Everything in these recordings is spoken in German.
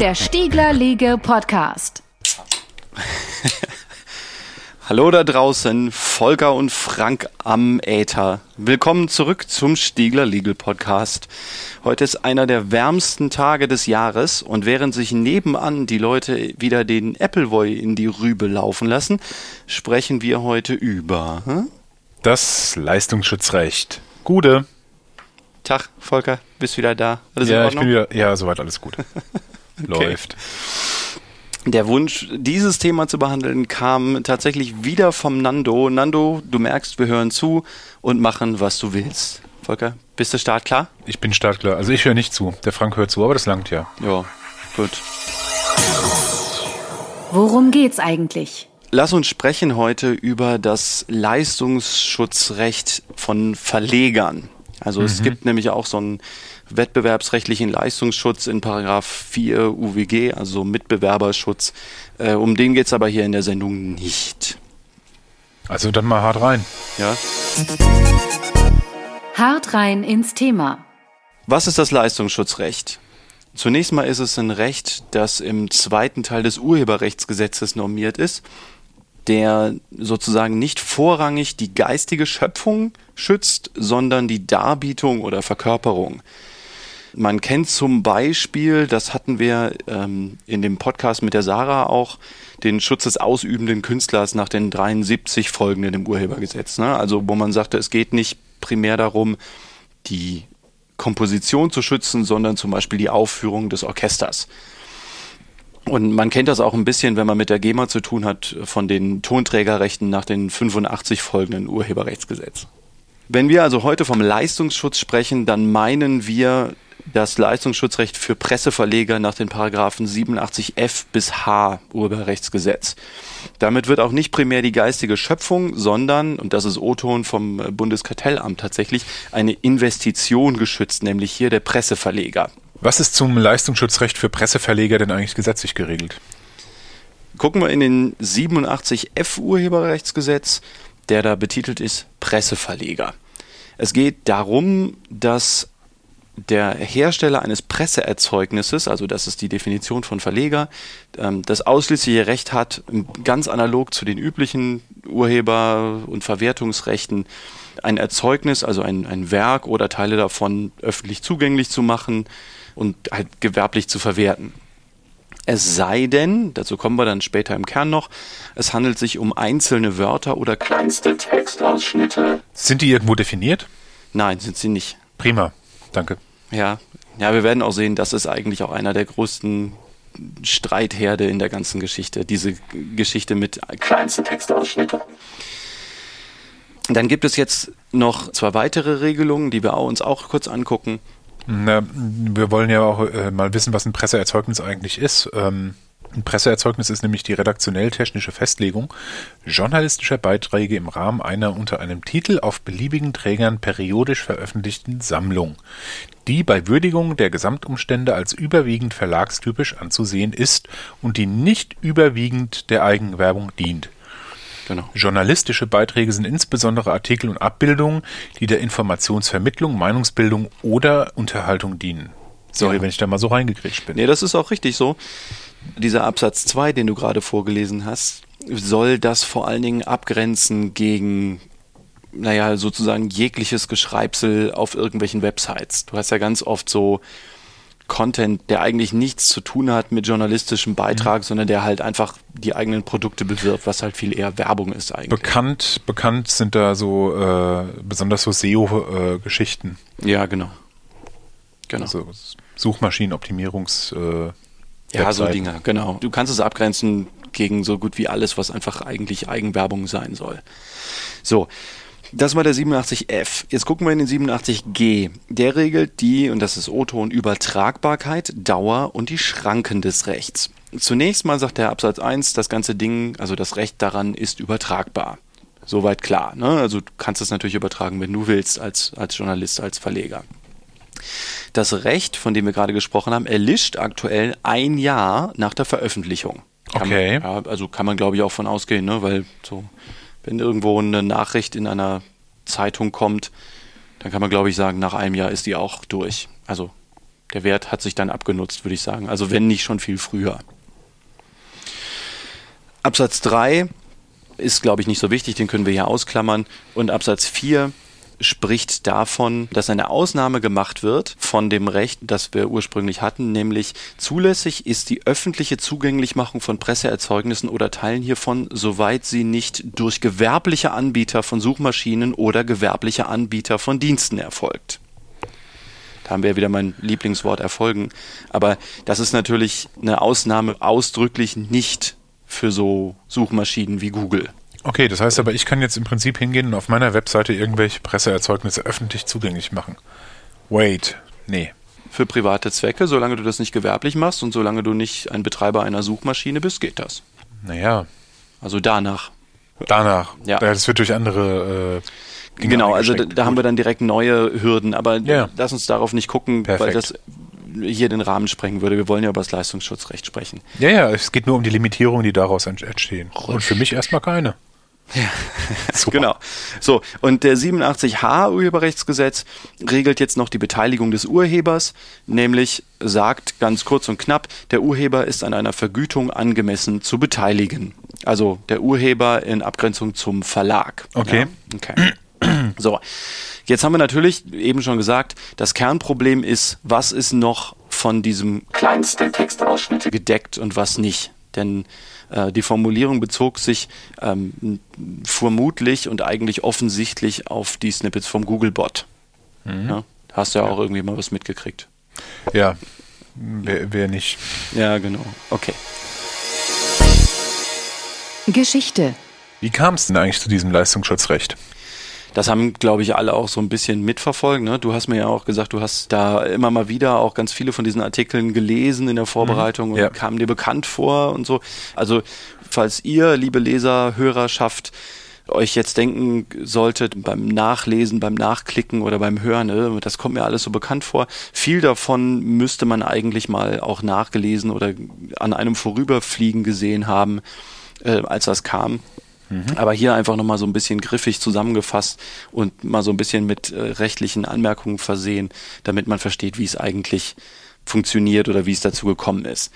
Der Stiegler Liege Podcast. Hallo da draußen, Volker und Frank am Äther. Willkommen zurück zum Stiegler Legal Podcast. Heute ist einer der wärmsten Tage des Jahres und während sich nebenan die Leute wieder den Appleboy in die Rübe laufen lassen, sprechen wir heute über hm? das Leistungsschutzrecht. Gude. Tag, Volker, bist wieder da? Alles ja, ich bin wieder, ja, soweit alles gut. läuft. Der Wunsch, dieses Thema zu behandeln, kam tatsächlich wieder vom Nando. Nando, du merkst, wir hören zu und machen, was du willst. Volker, bist du startklar? Ich bin startklar. Also ich höre nicht zu. Der Frank hört zu, aber das langt ja. Ja, gut. Worum geht's eigentlich? Lass uns sprechen heute über das Leistungsschutzrecht von Verlegern. Also mhm. es gibt nämlich auch so ein wettbewerbsrechtlichen Leistungsschutz in Paragraph 4 UWG, also Mitbewerberschutz. Äh, um den geht es aber hier in der Sendung nicht. Also dann mal hart rein. Ja. Hart rein ins Thema. Was ist das Leistungsschutzrecht? Zunächst mal ist es ein Recht, das im zweiten Teil des Urheberrechtsgesetzes normiert ist, der sozusagen nicht vorrangig die geistige Schöpfung schützt, sondern die Darbietung oder Verkörperung. Man kennt zum Beispiel, das hatten wir ähm, in dem Podcast mit der Sarah auch, den Schutz des ausübenden Künstlers nach den 73 folgenden im Urhebergesetz. Ne? Also wo man sagte, es geht nicht primär darum, die Komposition zu schützen, sondern zum Beispiel die Aufführung des Orchesters. Und man kennt das auch ein bisschen, wenn man mit der GEMA zu tun hat, von den Tonträgerrechten nach den 85 folgenden Urheberrechtsgesetz. Wenn wir also heute vom Leistungsschutz sprechen, dann meinen wir das Leistungsschutzrecht für Presseverleger nach den Paragraphen 87f bis h Urheberrechtsgesetz. Damit wird auch nicht primär die geistige Schöpfung, sondern, und das ist O-Ton vom Bundeskartellamt tatsächlich, eine Investition geschützt, nämlich hier der Presseverleger. Was ist zum Leistungsschutzrecht für Presseverleger denn eigentlich gesetzlich geregelt? Gucken wir in den 87f Urheberrechtsgesetz, der da betitelt ist Presseverleger. Es geht darum, dass der Hersteller eines Presseerzeugnisses, also das ist die Definition von Verleger, ähm, das ausschließliche Recht hat, ganz analog zu den üblichen Urheber- und Verwertungsrechten, ein Erzeugnis, also ein, ein Werk oder Teile davon öffentlich zugänglich zu machen und halt gewerblich zu verwerten. Es sei denn, dazu kommen wir dann später im Kern noch, es handelt sich um einzelne Wörter oder kleinste Textausschnitte. Sind die irgendwo definiert? Nein, sind sie nicht. Prima, danke. Ja, ja, wir werden auch sehen, das ist eigentlich auch einer der größten Streitherde in der ganzen Geschichte, diese Geschichte mit kleinsten Textausschnitte. Dann gibt es jetzt noch zwei weitere Regelungen, die wir uns auch kurz angucken. Na, wir wollen ja auch äh, mal wissen, was ein Presseerzeugnis eigentlich ist. Ähm, ein Presseerzeugnis ist nämlich die redaktionell-technische Festlegung journalistischer Beiträge im Rahmen einer unter einem Titel auf beliebigen Trägern periodisch veröffentlichten Sammlung, die bei Würdigung der Gesamtumstände als überwiegend verlagstypisch anzusehen ist und die nicht überwiegend der Eigenwerbung dient. Genau. Journalistische Beiträge sind insbesondere Artikel und Abbildungen, die der Informationsvermittlung, Meinungsbildung oder Unterhaltung dienen. Sorry, ja. wenn ich da mal so reingekriegt bin. Nee, das ist auch richtig so dieser Absatz 2, den du gerade vorgelesen hast, soll das vor allen Dingen abgrenzen gegen, naja, sozusagen jegliches Geschreibsel auf irgendwelchen Websites. Du hast ja ganz oft so Content, der eigentlich nichts zu tun hat mit journalistischem Beitrag, mhm. sondern der halt einfach die eigenen Produkte bewirbt, was halt viel eher Werbung ist eigentlich. Bekannt, bekannt sind da so äh, besonders so SEO-Geschichten. Äh, ja, genau. Genau. Also Suchmaschinenoptimierungs äh, ja, Webseiten. so Dinge, genau. Du kannst es abgrenzen gegen so gut wie alles, was einfach eigentlich Eigenwerbung sein soll. So. Das war der 87F. Jetzt gucken wir in den 87G. Der regelt die, und das ist O-Ton, Übertragbarkeit, Dauer und die Schranken des Rechts. Zunächst mal sagt der Absatz 1, das ganze Ding, also das Recht daran ist übertragbar. Soweit klar. Ne? Also du kannst es natürlich übertragen, wenn du willst, als, als Journalist, als Verleger. Das Recht, von dem wir gerade gesprochen haben, erlischt aktuell ein Jahr nach der Veröffentlichung. Kann Okay. Man, ja, also kann man, glaube ich, auch von ausgehen, ne? weil so, wenn irgendwo eine Nachricht in einer Zeitung kommt, dann kann man, glaube ich, sagen, nach einem Jahr ist die auch durch. Also der Wert hat sich dann abgenutzt, würde ich sagen. Also wenn nicht schon viel früher. Absatz 3 ist, glaube ich, nicht so wichtig, den können wir hier ausklammern. Und Absatz 4 spricht davon, dass eine Ausnahme gemacht wird von dem Recht, das wir ursprünglich hatten, nämlich zulässig ist die öffentliche Zugänglichmachung von Presseerzeugnissen oder Teilen hiervon, soweit sie nicht durch gewerbliche Anbieter von Suchmaschinen oder gewerbliche Anbieter von Diensten erfolgt. Da haben wir wieder mein Lieblingswort erfolgen. Aber das ist natürlich eine Ausnahme ausdrücklich nicht für so Suchmaschinen wie Google. Okay, das heißt aber, ich kann jetzt im Prinzip hingehen und auf meiner Webseite irgendwelche Presseerzeugnisse öffentlich zugänglich machen. Wait, nee. Für private Zwecke, solange du das nicht gewerblich machst und solange du nicht ein Betreiber einer Suchmaschine bist, geht das. Naja, Also danach. danach. Ja. Das wird durch andere. Äh, Dinge genau, also da, da haben wir dann direkt neue Hürden, aber Ja. lass uns darauf nicht gucken, weil Perfekt. das hier den Rahmen sprengen würde. Wir wollen ja über das Leistungsschutzrecht sprechen. Ja, ja, es geht nur um die Limitierungen, die daraus ent- entstehen. Und für mich erstmal keine. Super. Genau. So, und der 87h Urheberrechtsgesetz regelt jetzt noch die Beteiligung des Urhebers, nämlich sagt ganz kurz und knapp, der Urheber ist an einer Vergütung angemessen zu beteiligen. Also der Urheber in Abgrenzung zum Verlag. Okay. Ja? Okay. So, jetzt haben wir natürlich eben schon gesagt, das Kernproblem ist, was ist noch von diesem kleinsten Textausschnitte gedeckt und was nicht. Denn äh, die Formulierung bezog sich ähm, vermutlich und eigentlich offensichtlich auf die Snippets vom Googlebot. Ja, hast du ja, auch irgendwie mal was mitgekriegt. Ja, wer, wer nicht. Ja, genau. Okay. Geschichte. Wie kam es denn eigentlich zu diesem Leistungsschutzrecht? Das haben, glaube ich, alle auch so ein bisschen mitverfolgt. Ne? Du hast mir ja auch gesagt, du hast da immer mal wieder auch ganz viele von diesen Artikeln gelesen in der Vorbereitung und Ja. kamen dir bekannt vor und so. Also, falls ihr, liebe Leser, Hörerschaft, euch jetzt denken solltet beim Nachlesen, beim Nachklicken oder beim Hören, ne, das kommt mir alles so bekannt vor. Viel davon müsste man eigentlich mal auch nachgelesen oder an einem Vorüberfliegen gesehen haben, äh, als das kam. Aber hier einfach nochmal so ein bisschen griffig zusammengefasst und mal so ein bisschen mit äh, rechtlichen Anmerkungen versehen, damit man versteht, wie es eigentlich funktioniert oder wie es dazu gekommen ist.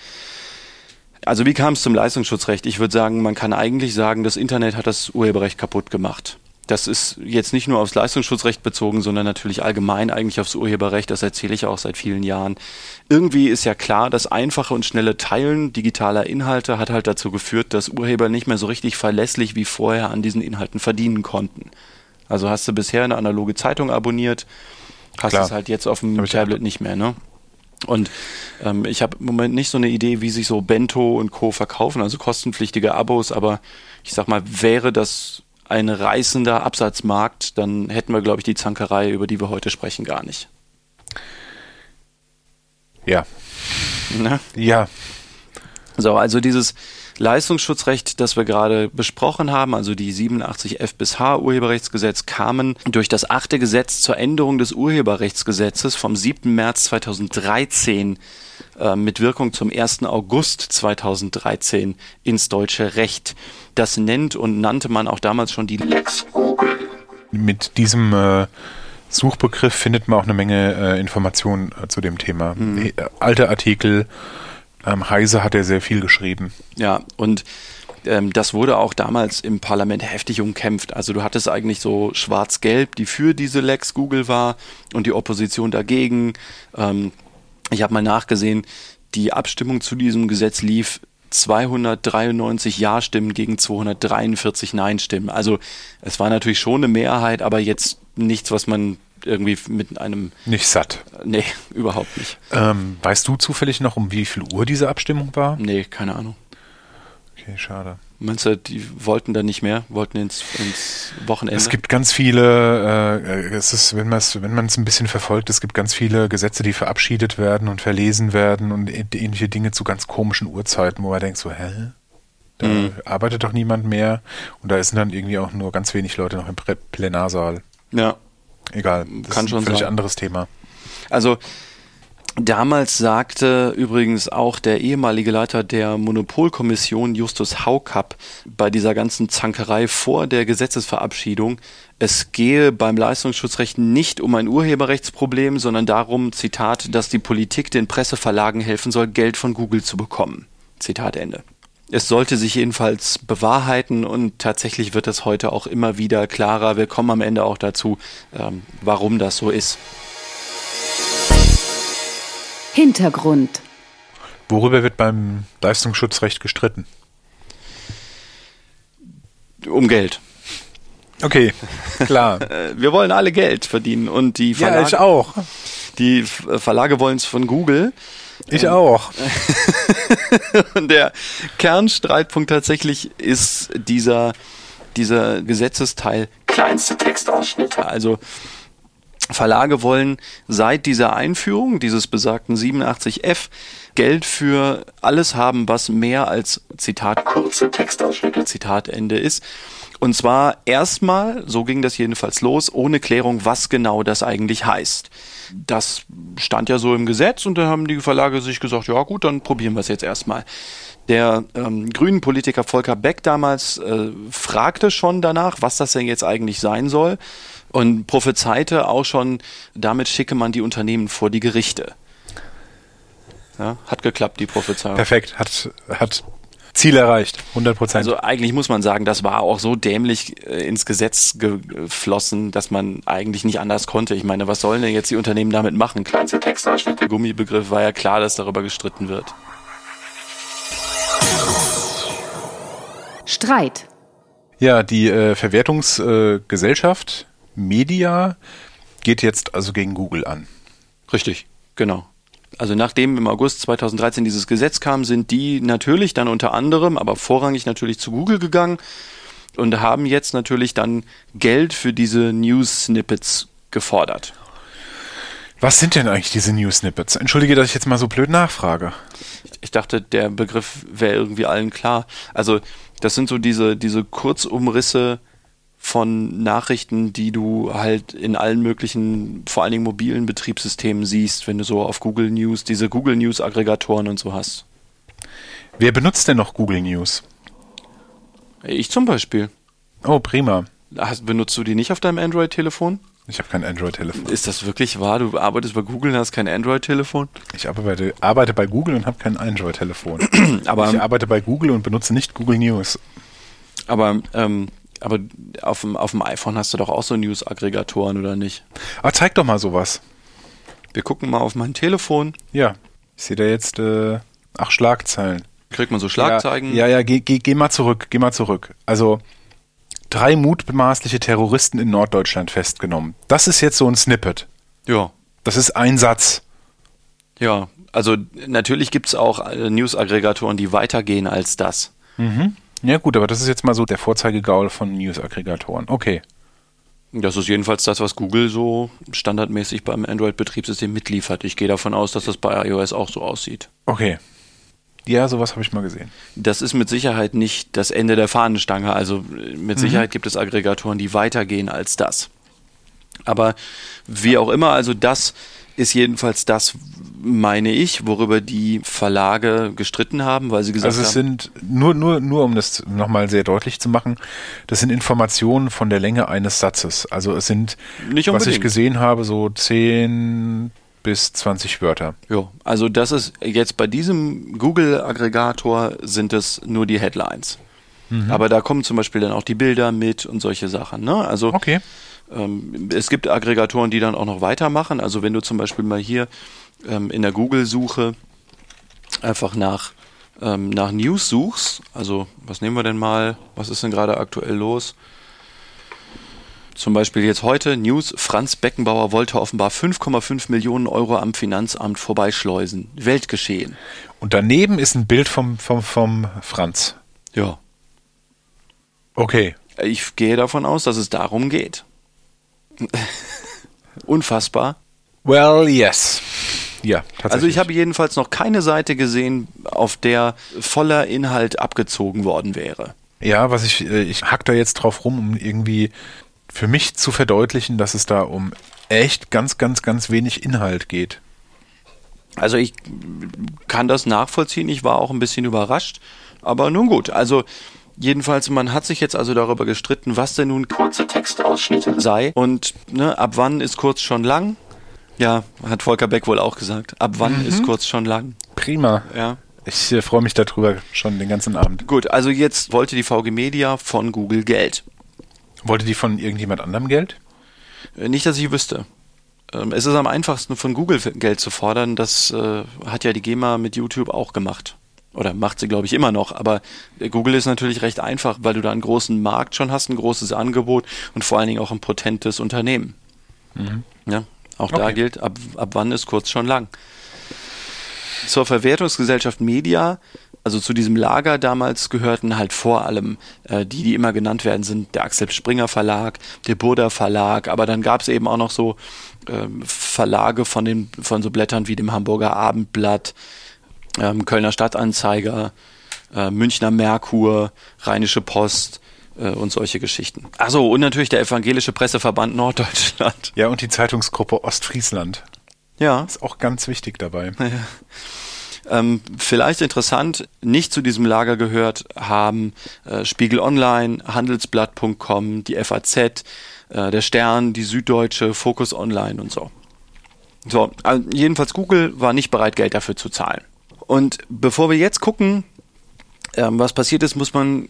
Also wie kam es zum Leistungsschutzrecht? Ich würde sagen, man kann eigentlich sagen, das Internet hat das Urheberrecht kaputt gemacht. Das ist jetzt nicht nur aufs Leistungsschutzrecht bezogen, sondern natürlich allgemein eigentlich aufs Urheberrecht. Das erzähle ich auch seit vielen Jahren. Irgendwie ist ja klar, das einfache und schnelle Teilen digitaler Inhalte hat halt dazu geführt, dass Urheber nicht mehr so richtig verlässlich wie vorher an diesen Inhalten verdienen konnten. Also hast du bisher eine analoge Zeitung abonniert, hast es halt jetzt auf dem Tablet nicht mehr, ne? Und ähm, ich habe im Moment nicht so eine Idee, wie sich so Bento und Co. verkaufen, also kostenpflichtige Abos, aber ich sag mal, wäre das ein reißender Absatzmarkt, dann hätten wir, glaube ich, die Zankerei, über die wir heute sprechen, gar nicht. Ja. Ne? Ja. So, also dieses Leistungsschutzrecht, das wir gerade besprochen haben, also die 87 F bis H Urheberrechtsgesetz, kamen durch das achte Gesetz zur Änderung des Urheberrechtsgesetzes vom 7. März 2013 äh, mit Wirkung zum 1. August 2013 ins deutsche Recht. Das nennt und nannte man auch damals schon die Lex Google. Mit diesem äh, Suchbegriff findet man auch eine Menge äh, Informationen äh, zu dem Thema. Mhm. Äh, alte Artikel, ähm, Heise hat er sehr viel geschrieben. Ja, und ähm, das wurde auch damals im Parlament heftig umkämpft. Also du hattest eigentlich so schwarz-gelb, die für diese Lex Google war und die Opposition dagegen. Ähm, ich habe mal nachgesehen, die Abstimmung zu diesem Gesetz lief 293 Ja-Stimmen gegen 243 Nein-Stimmen. Also es war natürlich schon eine Mehrheit, aber jetzt nichts, was man irgendwie mit einem... Nicht satt. Nee, überhaupt nicht. Ähm, weißt du zufällig noch, um wie viel Uhr diese Abstimmung war? Nee, keine Ahnung. Okay, schade. Meinst du, die wollten dann nicht mehr, wollten ins, ins Wochenende? Es gibt ganz viele, äh, es ist, wenn man es wenn ein bisschen verfolgt, es gibt ganz viele Gesetze, die verabschiedet werden und verlesen werden und ä- ähnliche Dinge zu ganz komischen Uhrzeiten, wo man denkt so, hä? Da Mhm. arbeitet doch niemand mehr und da sind dann irgendwie auch nur ganz wenig Leute noch im Plenarsaal. ja, Egal, das Kann ist schon ein völlig sein. anderes Thema. also Damals sagte übrigens auch der ehemalige Leiter der Monopolkommission Justus Haukapp bei dieser ganzen Zankerei vor der Gesetzesverabschiedung, es gehe beim Leistungsschutzrecht nicht um ein Urheberrechtsproblem, sondern darum, Zitat, dass die Politik den Presseverlagen helfen soll, Geld von Google zu bekommen. Zitat Ende. Es sollte sich jedenfalls bewahrheiten und tatsächlich wird es heute auch immer wieder klarer. Wir kommen am Ende auch dazu, ähm, warum das so ist. Hintergrund. Worüber wird beim Leistungsschutzrecht gestritten? Um Geld. Okay, klar. Äh, Wir wollen alle Geld verdienen und die ja, Verlage, ich auch. die F- Verlage wollen es von Google. Ich auch. Und der Kernstreitpunkt tatsächlich ist dieser, dieser Gesetzesteil kleinste Textausschnitte. Also Verlage wollen seit dieser Einführung dieses besagten 87f Geld für alles haben, was mehr als Zitat kurze Textausschnitte Zitat Ende ist. Und zwar erstmal, so ging das jedenfalls los, ohne Klärung, was genau das eigentlich heißt. Das stand ja so im Gesetz und da haben die Verlage sich gesagt, ja gut, dann probieren wir es jetzt erstmal. Der ähm, grünen Politiker Volker Beck damals äh, fragte schon danach, was das denn jetzt eigentlich sein soll und prophezeite auch schon, damit schicke man die Unternehmen vor die Gerichte. Ja, hat geklappt, die Prophezeiung. Perfekt, hat, hat Ziel erreicht, 100 Prozent. Also eigentlich muss man sagen, das war auch so dämlich äh, ins Gesetz geflossen, dass man eigentlich nicht anders konnte. Ich meine, was sollen denn jetzt die Unternehmen damit machen? Kleinste Textausschnitte. Gummibegriff war ja klar, dass darüber gestritten wird. Streit. ja, die äh, Verwertungsgesellschaft Media geht jetzt also gegen Google an. Richtig, genau. Also nachdem im August 2013 dieses Gesetz kam, sind die natürlich dann unter anderem, aber vorrangig natürlich zu Google gegangen und haben jetzt natürlich dann Geld für diese News-Snippets gefordert. Was sind denn eigentlich diese News Snippets? Entschuldige, dass ich jetzt mal so blöd nachfrage. Ich dachte, der Begriff wäre irgendwie allen klar. Also das sind so diese, diese Kurzumrisse von Nachrichten, die du halt in allen möglichen, vor allen Dingen mobilen Betriebssystemen siehst, wenn du so auf Google News, diese Google News Aggregatoren und so hast. Wer benutzt denn noch Google News? Ich zum Beispiel. Oh, prima. Hast, benutzt du die nicht auf deinem Android-Telefon? Ich habe kein Android-Telefon. Ist das wirklich wahr? Du arbeitest bei Google und hast kein Android-Telefon? Ich arbeite, arbeite bei Google und habe kein Android-Telefon. Aber, ich arbeite bei Google und benutze nicht Google News. aber, ähm, aber auf dem, auf dem iPhone hast du doch auch so News-Aggregatoren, oder nicht? Aber zeig doch mal sowas. Wir gucken mal auf mein Telefon. Ja, ich sehe da jetzt äh, ach Schlagzeilen. Kriegt man so Schlagzeilen? Ja, ja, ja geh, geh, geh mal zurück, geh mal zurück. Also drei mutmaßliche Terroristen in Norddeutschland festgenommen. Das ist jetzt so ein Snippet. Ja. Das ist ein Satz. Ja, also natürlich gibt's auch äh, News-Aggregatoren, die weitergehen als das. Ja gut, aber das ist jetzt mal so der Vorzeigegaul von News-Aggregatoren. Okay. Das ist jedenfalls das, was Google so standardmäßig beim Android-Betriebssystem mitliefert. Ich gehe davon aus, dass das bei iOS auch so aussieht. Okay. Ja, sowas habe ich mal gesehen. Das ist mit Sicherheit nicht das Ende der Fahnenstange. Also mit Sicherheit gibt es Aggregatoren, die weitergehen als das. Aber wie auch immer, also das ist jedenfalls das, meine ich, worüber die Verlage gestritten haben, weil sie gesagt Also es haben, sind, nur, nur, nur um das nochmal sehr deutlich zu machen, das sind Informationen von der Länge eines Satzes. Also es sind, was ich gesehen habe, so 10 bis 20 Wörter. ja, also das ist jetzt bei diesem Google-Aggregator sind es nur die Headlines. Aber da kommen zum Beispiel dann auch die Bilder mit und solche Sachen. Ne? Also Okay. Ähm, es gibt Aggregatoren, die dann auch noch weitermachen. Also wenn du zum Beispiel mal hier ähm, in der Google-Suche einfach nach, ähm, nach News suchst, also was nehmen wir denn mal, was ist denn gerade aktuell los? Zum Beispiel jetzt heute News, Franz Beckenbauer wollte offenbar 5,5 Millionen Euro am Finanzamt vorbeischleusen. Weltgeschehen. Und daneben ist ein Bild vom, vom, vom Franz. Ja. Okay. Ich gehe davon aus, dass es darum geht. Unfassbar. Well, yes. Ja, tatsächlich. Also ich habe jedenfalls noch keine Seite gesehen, auf der voller Inhalt abgezogen worden wäre. Ja, was ich, äh, ich hack da jetzt drauf rum, um irgendwie für mich zu verdeutlichen, dass es da um echt ganz, ganz, ganz wenig Inhalt geht. Also ich kann das nachvollziehen. Ich war auch ein bisschen überrascht. Aber nun gut. Also Jedenfalls, man hat sich jetzt also darüber gestritten, was denn nun kurze Textausschnitte sei und ne, ab wann ist kurz schon lang. Ja, hat Volker Beck wohl auch gesagt. Ab wann mhm. ist kurz schon lang? Prima. Ja. Ich äh, freue mich darüber schon den ganzen Abend. Gut, also jetzt wollte die VG Media von Google Geld. Wollte die von irgendjemand anderem Geld? Äh, nicht, dass ich wüsste. Ähm, es ist am einfachsten von Google Geld zu fordern. Das äh, hat ja die GEMA mit YouTube auch gemacht. Oder macht sie, glaube ich, immer noch. Aber Google ist natürlich recht einfach, weil du da einen großen Markt schon hast, ein großes Angebot und vor allen Dingen auch ein potentes Unternehmen. Mhm. Ja, auch okay. da gilt, ab, ab wann ist kurz schon lang. Zur Verwertungsgesellschaft Media, also zu diesem Lager damals gehörten halt vor allem äh, die, die immer genannt werden, sind der Axel Springer Verlag, der Burda Verlag, aber dann gab es eben auch noch so äh, Verlage von den von so Blättern wie dem Hamburger Abendblatt, ähm, Kölner Stadtanzeiger, äh, Münchner Merkur, Rheinische Post, äh, und solche Geschichten. Achso, und natürlich der Evangelische Presseverband Norddeutschland. Ja, und die Zeitungsgruppe Ostfriesland. Ja. Ist auch ganz wichtig dabei. Ja. Ähm, vielleicht interessant, nicht zu diesem Lager gehört haben äh, Spiegel Online, Handelsblatt.com, die FAZ, äh, der Stern, die Süddeutsche, Focus Online und so. So, also jedenfalls Google war nicht bereit, Geld dafür zu zahlen. Und bevor wir jetzt gucken, ähm, was passiert ist, muss man,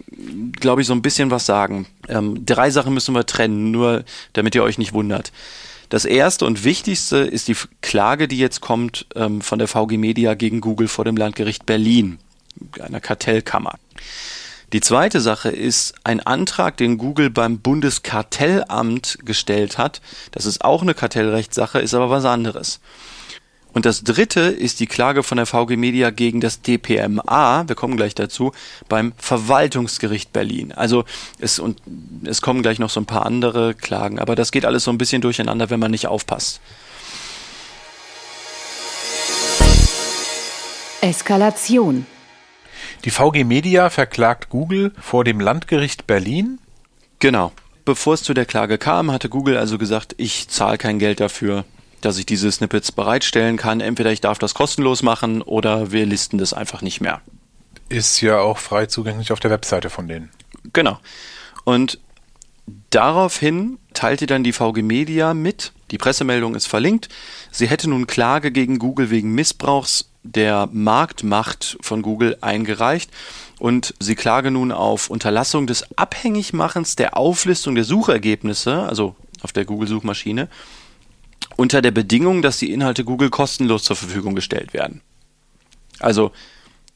glaube ich, so ein bisschen was sagen. Ähm, drei Sachen müssen wir trennen, nur damit ihr euch nicht wundert. Das erste und wichtigste ist die Klage, die jetzt kommt ähm, von der VG Media gegen Google vor dem Landgericht Berlin, einer Kartellkammer. Die zweite Sache ist ein Antrag, den Google beim Bundeskartellamt gestellt hat. Das ist auch eine Kartellrechtssache, ist aber was anderes. Und das dritte ist die Klage von der VG Media gegen das DPMA, wir kommen gleich dazu, beim Verwaltungsgericht Berlin. Also es, und es kommen gleich noch so ein paar andere Klagen, aber das geht alles so ein bisschen durcheinander, wenn man nicht aufpasst. Eskalation. Die VG Media verklagt Google vor dem Landgericht Berlin. Genau. Bevor es zu der Klage kam, hatte Google also gesagt, ich zahle kein Geld dafür, dass ich diese Snippets bereitstellen kann. Entweder ich darf das kostenlos machen oder wir listen das einfach nicht mehr. Ist ja auch frei zugänglich auf der Webseite von denen. Genau. Und daraufhin teilte dann die VG Media mit, die Pressemeldung ist verlinkt, sie hätte nun Klage gegen Google wegen Missbrauchs der Marktmacht von Google eingereicht und sie klage nun auf Unterlassung des Abhängigmachens der Auflistung der Suchergebnisse, also auf der Google-Suchmaschine, unter der Bedingung, dass die Inhalte Google kostenlos zur Verfügung gestellt werden. Also,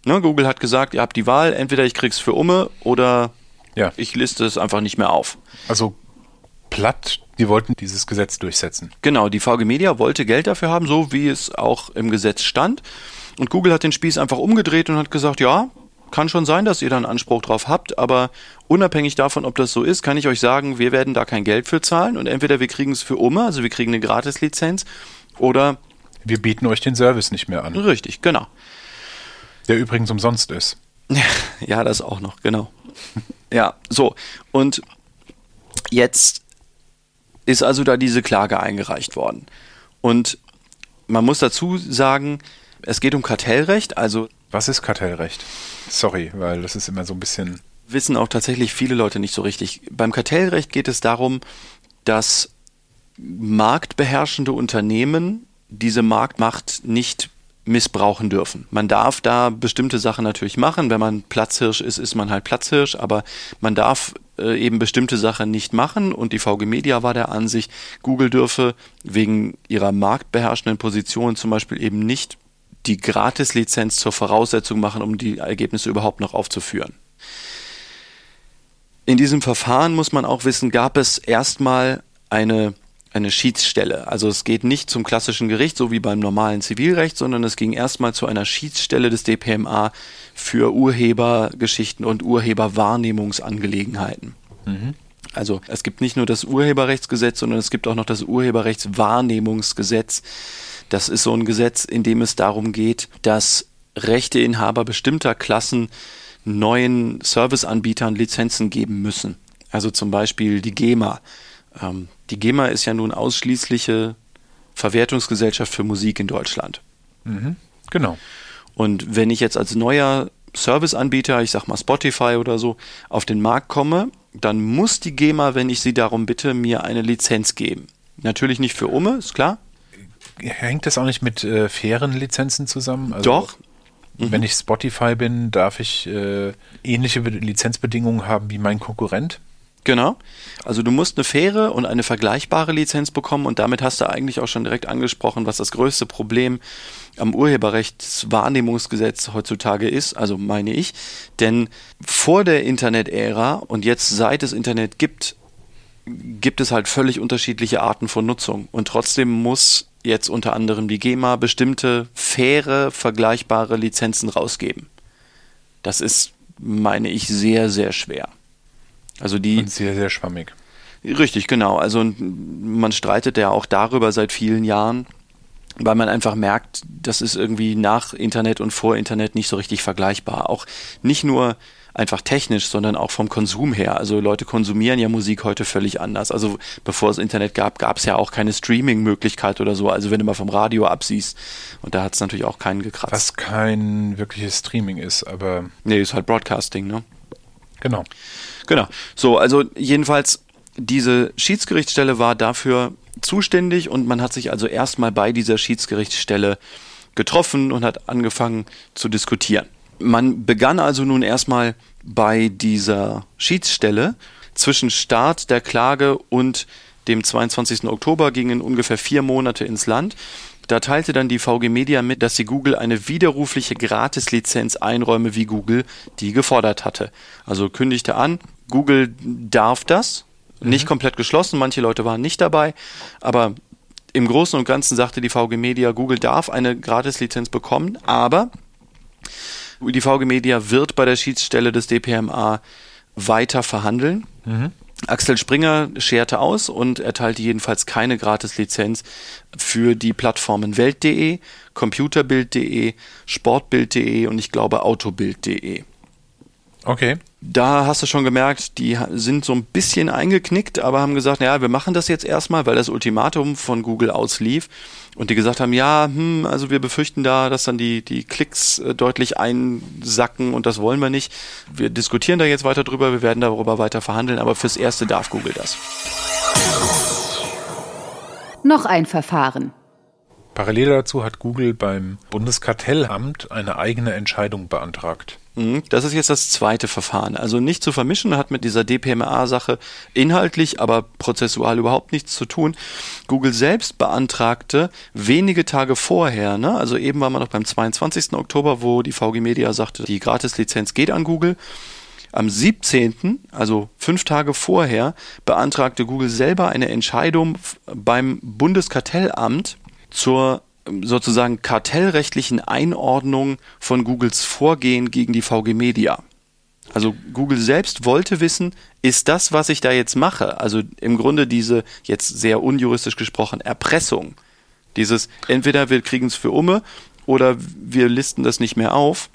ne, Google hat gesagt, ihr habt die Wahl, entweder ich krieg's für Umme oder ja. ich liste es einfach nicht mehr auf. Also platt, die wollten dieses Gesetz durchsetzen. Genau, die VG Media wollte Geld dafür haben, so wie es auch im Gesetz stand. Und Google hat den Spieß einfach umgedreht und hat gesagt, ja, kann schon sein, dass ihr da einen Anspruch drauf habt, aber unabhängig davon, ob das so ist, kann ich euch sagen, wir werden da kein Geld für zahlen und entweder wir kriegen es für Umme, also wir kriegen eine Gratislizenz, oder wir bieten euch den Service nicht mehr an. Richtig, genau. Der übrigens umsonst ist. ja, das auch noch, genau. ja, so. Und jetzt ist also da diese Klage eingereicht worden. Und man muss dazu sagen, es geht um Kartellrecht, also. Was ist Kartellrecht? Sorry, weil das ist immer so ein bisschen. Wissen auch tatsächlich viele Leute nicht so richtig. Beim Kartellrecht geht es darum, dass marktbeherrschende Unternehmen diese Marktmacht nicht missbrauchen dürfen. Man darf da bestimmte Sachen natürlich machen. Wenn man Platzhirsch ist, ist man halt Platzhirsch, aber man darf äh, eben bestimmte Sachen nicht machen und die VG Media war der Ansicht, Google dürfe wegen ihrer marktbeherrschenden Position zum Beispiel eben nicht die Gratislizenz zur Voraussetzung machen, um die Ergebnisse überhaupt noch aufzuführen. In diesem Verfahren muss man auch wissen, gab es erstmal eine, eine Schiedsstelle. Also es geht nicht zum klassischen Gericht, so wie beim normalen Zivilrecht, sondern es ging erstmal zu einer Schiedsstelle des DPMA für Urhebergeschichten und Urheberwahrnehmungsangelegenheiten. Mhm. Also es gibt nicht nur das Urheberrechtsgesetz, sondern es gibt auch noch das Urheberrechtswahrnehmungsgesetz. Das ist so ein Gesetz, in dem es darum geht, dass Rechteinhaber bestimmter Klassen neuen Serviceanbietern Lizenzen geben müssen. Also zum Beispiel die GEMA. Ähm, die GEMA ist ja nun ausschließliche Verwertungsgesellschaft für Musik in Deutschland. Mhm. Genau. Und wenn ich jetzt als neuer Serviceanbieter, ich sag mal Spotify oder so, auf den Markt komme, dann muss die GEMA, wenn ich sie darum bitte, mir eine Lizenz geben. Natürlich nicht für Umme, ist klar. Hängt das auch nicht mit äh, fairen Lizenzen zusammen? Also, Doch. Wenn ich Spotify bin, darf ich äh, ähnliche Lizenzbedingungen haben wie mein Konkurrent? Genau. Also du musst eine faire und eine vergleichbare Lizenz bekommen und damit hast du eigentlich auch schon direkt angesprochen, was das größte Problem am Urheberrechtswahrnehmungsgesetz heutzutage ist, also meine ich. Denn vor der Internet-Ära und jetzt seit es Internet gibt, gibt es halt völlig unterschiedliche Arten von Nutzung. Und trotzdem muss jetzt unter anderem die GEMA bestimmte faire, vergleichbare Lizenzen rausgeben. Das ist, meine ich, sehr, sehr schwer. Also die. Und sehr, sehr schwammig. Richtig, genau. Also man streitet ja auch darüber seit vielen Jahren, weil man einfach merkt, das ist irgendwie nach Internet und vor Internet nicht so richtig vergleichbar. Auch nicht nur einfach technisch, sondern auch vom Konsum her. Also Leute konsumieren ja Musik heute völlig anders. Also bevor es Internet gab, gab es ja auch keine Streaming-Möglichkeit oder so. Also wenn du mal vom Radio absiehst, und da hat es natürlich auch keinen gekratzt. Was kein wirkliches Streaming ist, aber. Nee, ist halt Broadcasting, ne? Genau. Genau. So, also jedenfalls, diese Schiedsgerichtsstelle war dafür zuständig und man hat sich also erstmal bei dieser Schiedsgerichtsstelle getroffen und hat angefangen zu diskutieren. Man begann also nun erstmal bei dieser Schiedsstelle. Zwischen Start der Klage und dem 22. Oktober gingen ungefähr vier Monate ins Land. Da teilte dann die VG Media mit, dass sie Google eine widerrufliche Gratislizenz einräume, wie Google die gefordert hatte. Also kündigte an, Google darf das, mhm. nicht komplett geschlossen, manche Leute waren nicht dabei, aber im Großen und Ganzen sagte die VG Media, Google darf eine Gratislizenz bekommen, aber die VG Media wird bei der Schiedsstelle des DPMA weiter verhandeln. Mhm. Axel Springer scherte aus und erteilte jedenfalls keine Gratislizenz für die Plattformen Welt.de, Computerbild.de, Sportbild.de und ich glaube Autobild.de. Okay. Da hast du schon gemerkt, die sind so ein bisschen eingeknickt, aber haben gesagt, ja, wir machen das jetzt erstmal, weil das Ultimatum von Google auslief und die gesagt haben, ja, hm, also wir befürchten da, dass dann die, die Klicks äh, deutlich einsacken und das wollen wir nicht. Wir diskutieren da jetzt weiter drüber, wir werden darüber weiter verhandeln, aber fürs Erste darf Google das. Noch ein Verfahren. Parallel dazu hat Google beim Bundeskartellamt eine eigene Entscheidung beantragt. Mhm. Das ist jetzt das zweite Verfahren. Also nicht zu vermischen, hat mit dieser DPMA-Sache inhaltlich, aber prozessual überhaupt nichts zu tun. Google selbst beantragte wenige Tage vorher, ne? also eben war man noch beim 22. Oktober, wo die VG Media sagte, die Gratislizenz geht an Google. Am 17., also fünf Tage vorher, beantragte Google selber eine Entscheidung beim Bundeskartellamt zur sozusagen kartellrechtlichen Einordnung von Googles Vorgehen gegen die VG Media. Also Google selbst wollte wissen, ist das, was ich da jetzt mache, also im Grunde diese jetzt sehr unjuristisch gesprochen Erpressung, dieses entweder wir kriegen es für Umme oder wir listen das nicht mehr auf.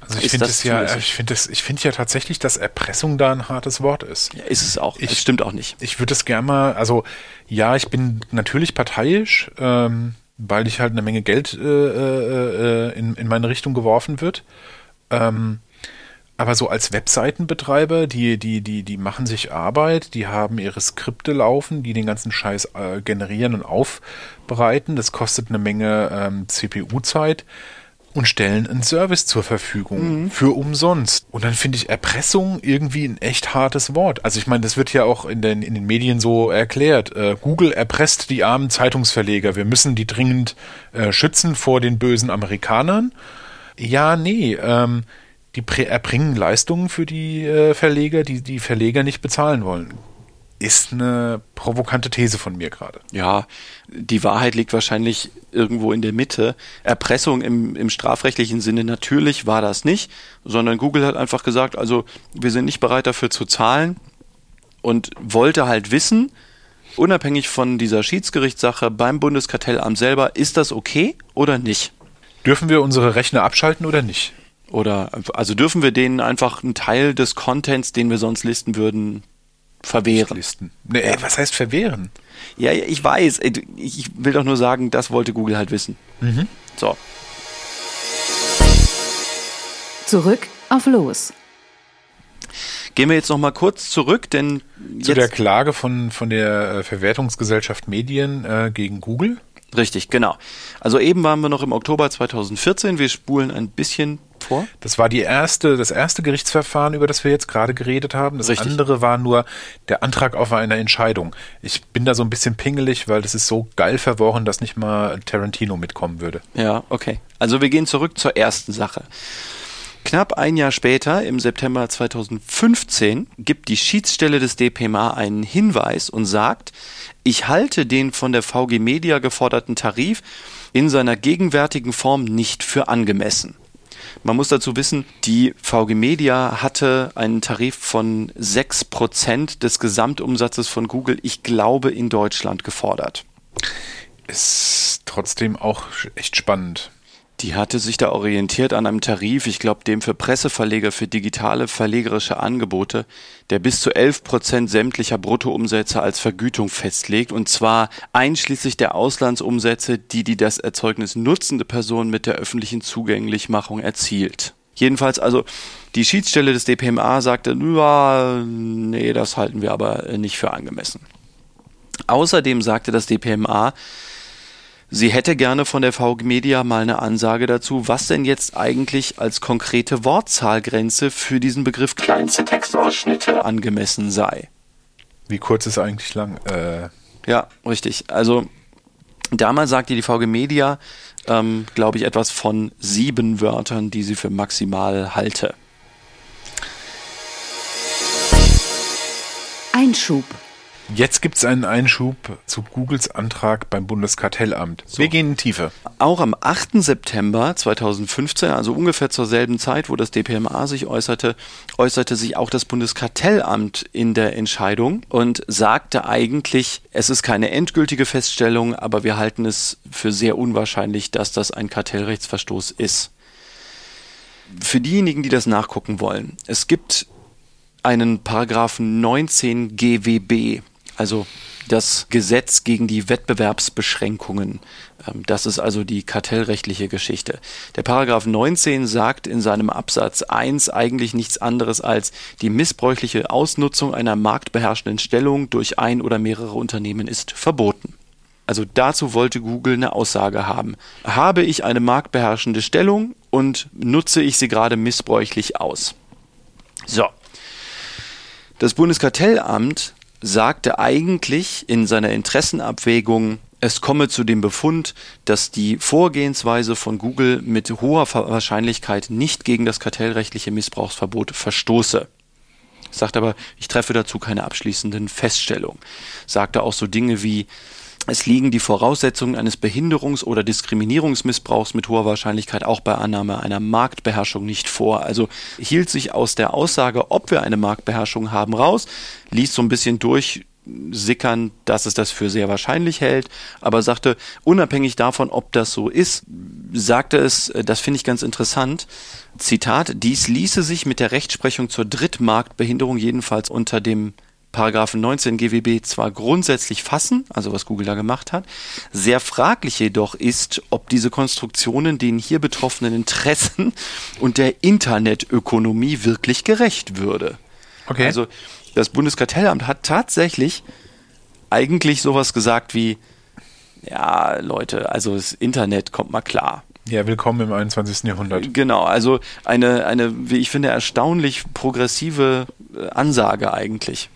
Also ich finde es ja, ich finde es, ich finde ja tatsächlich, dass Erpressung da ein hartes Wort ist. Ja, ist es auch. Ich, das stimmt auch nicht. Ich würde es gerne mal, also ja, ich bin natürlich parteiisch. Ähm, weil ich halt eine Menge Geld äh, äh, äh, in, in meine Richtung geworfen wird. Ähm, aber so als Webseitenbetreiber, die, die, die, die machen sich Arbeit, die haben ihre Skripte laufen, die den ganzen Scheiß äh, generieren und aufbereiten. Das kostet eine Menge ähm, CPU-Zeit und stellen einen Service zur Verfügung mhm. für umsonst. Und dann finde ich Erpressung irgendwie ein echt hartes Wort. Also ich meine, das wird ja auch in den, in den Medien so erklärt. Äh, Google erpresst die armen Zeitungsverleger. Wir müssen die dringend äh, schützen vor den bösen Amerikanern. Ja, nee, ähm, die erbringen Leistungen für die äh, Verleger, die die Verleger nicht bezahlen wollen ist eine provokante These von mir gerade. Ja, die Wahrheit liegt wahrscheinlich irgendwo in der Mitte. Erpressung im, im strafrechtlichen Sinne natürlich war das nicht, sondern Google hat einfach gesagt, also wir sind nicht bereit dafür zu zahlen und wollte halt wissen, unabhängig von dieser Schiedsgerichtssache beim Bundeskartellamt selber, ist das okay oder nicht? Dürfen wir unsere Rechner abschalten oder nicht? Oder also dürfen wir denen einfach einen Teil des Contents, den wir sonst listen würden, verwehren. Nee, ja. was heißt verwehren? Ja, ich weiß. Äh, ich will doch nur sagen, das wollte Google halt wissen. Mhm. So. Zurück auf Los. Gehen wir jetzt noch mal kurz zurück, denn zu der Klage von von der äh, Verwertungsgesellschaft Medien äh, gegen Google. Richtig, genau. Also eben waren wir noch im Oktober 2014. Wir spulen ein bisschen vor. Das war die erste, das erste Gerichtsverfahren, über das wir jetzt gerade geredet haben. Das Richtig. andere war nur der Antrag auf eine Entscheidung. Ich bin da so ein bisschen pingelig, weil das ist so geil verworren, dass nicht mal Tarantino mitkommen würde. Ja, okay. Also wir gehen zurück zur ersten Sache. Knapp ein Jahr später, im September 2015, gibt die Schiedsstelle des DPMA einen Hinweis und sagt, ich halte den von der VG Media geforderten Tarif in seiner gegenwärtigen Form nicht für angemessen. Man muss dazu wissen, die VG Media hatte einen Tarif von 6% des Gesamtumsatzes von Google, ich glaube, in Deutschland gefordert. Ist trotzdem auch echt spannend. Die hatte sich da orientiert an einem Tarif, ich glaube, dem für Presseverleger für digitale verlegerische Angebote, der bis zu 11 Prozent sämtlicher Bruttoumsätze als Vergütung festlegt, und zwar einschließlich der Auslandsumsätze, die die das Erzeugnis nutzende Person mit der öffentlichen Zugänglichmachung erzielt. Jedenfalls also die Schiedsstelle des DPMA sagte, nee, das halten wir aber nicht für angemessen. Außerdem sagte das DPMA, Sie hätte gerne von der VG Media mal eine Ansage dazu, was denn jetzt eigentlich als konkrete Wortzahlgrenze für diesen Begriff kleinste Textausschnitte angemessen sei. Wie kurz ist eigentlich lang? Äh, Ja, richtig. Also damals sagte die VG Media, ähm, glaube ich, etwas von sieben Wörtern, die sie für maximal halte. Einschub. Jetzt gibt es einen Einschub zu Googles Antrag beim Bundeskartellamt. Wir gehen in Tiefe. Auch am 8. September 2015, also ungefähr zur selben Zeit, wo das DPMA sich äußerte, äußerte sich auch das Bundeskartellamt in der Entscheidung und sagte eigentlich, es ist keine endgültige Feststellung, aber wir halten es für sehr unwahrscheinlich, dass das ein Kartellrechtsverstoß ist. Für diejenigen, die das nachgucken wollen, es gibt einen Paragraphen 19 GWB, also das Gesetz gegen die Wettbewerbsbeschränkungen. Ähm, Das ist also die kartellrechtliche Geschichte. Der Paragraph 19 sagt in seinem Absatz 1 eigentlich nichts anderes als die missbräuchliche Ausnutzung einer marktbeherrschenden Stellung durch ein oder mehrere Unternehmen ist verboten. Also dazu wollte Google eine Aussage haben. Habe ich eine marktbeherrschende Stellung und nutze ich sie gerade missbräuchlich aus? So. Das Bundeskartellamt sagte eigentlich in seiner Interessenabwägung, es komme zu dem Befund, dass die Vorgehensweise von Google mit hoher Wahrscheinlichkeit nicht gegen das kartellrechtliche Missbrauchsverbot verstoße. Sagt aber, ich treffe dazu keine abschließenden Feststellungen. Sagte auch so Dinge wie, es liegen die Voraussetzungen eines Behinderungs- oder Diskriminierungsmissbrauchs mit hoher Wahrscheinlichkeit auch bei Annahme einer Marktbeherrschung nicht vor. Also hielt sich aus der Aussage, ob wir eine Marktbeherrschung haben, raus, ließ so ein bisschen durchsickern, dass es das für sehr wahrscheinlich hält, aber sagte, unabhängig davon, ob das so ist, sagte es, das finde ich ganz interessant, Zitat, dies ließe sich mit der Rechtsprechung zur Drittmarktbehinderung jedenfalls unter dem Paragraphen 19 GWB zwar grundsätzlich fassen, also was Google da gemacht hat, sehr fraglich jedoch ist, ob diese Konstruktionen den hier betroffenen Interessen und der Internetökonomie wirklich gerecht würde. Okay. Also das Bundeskartellamt hat tatsächlich eigentlich sowas gesagt wie, ja Leute, also das Internet kommt mal klar. ja, willkommen im 21. Jahrhundert. Genau, also eine, eine, wie ich finde, erstaunlich progressive äh, Ansage eigentlich.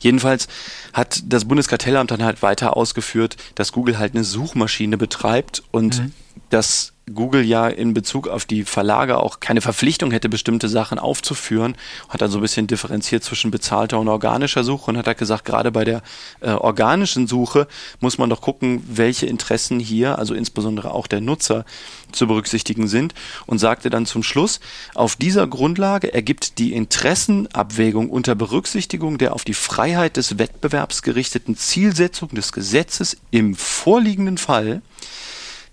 Jedenfalls hat das Bundeskartellamt dann halt weiter ausgeführt, dass Google halt eine Suchmaschine betreibt und dass Google ja in Bezug auf die Verlage auch keine Verpflichtung hätte, bestimmte Sachen aufzuführen, hat dann so ein bisschen differenziert zwischen bezahlter und organischer Suche und hat halt gesagt, gerade bei der äh, organischen Suche muss man doch gucken, welche Interessen hier, also insbesondere auch der Nutzer, zu berücksichtigen sind und sagte dann zum Schluss, auf dieser Grundlage ergibt die Interessenabwägung unter Berücksichtigung der auf die Freiheit des Wettbewerbs gerichteten Zielsetzung des Gesetzes im vorliegenden Fall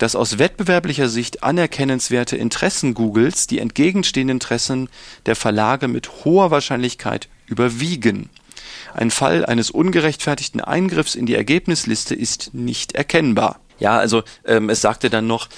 dass aus wettbewerblicher Sicht anerkennenswerte Interessen Googles die entgegenstehenden Interessen der Verlage mit hoher Wahrscheinlichkeit überwiegen. Ein Fall eines ungerechtfertigten Eingriffs in die Ergebnisliste ist nicht erkennbar. Ja, also ähm, es sagte dann noch,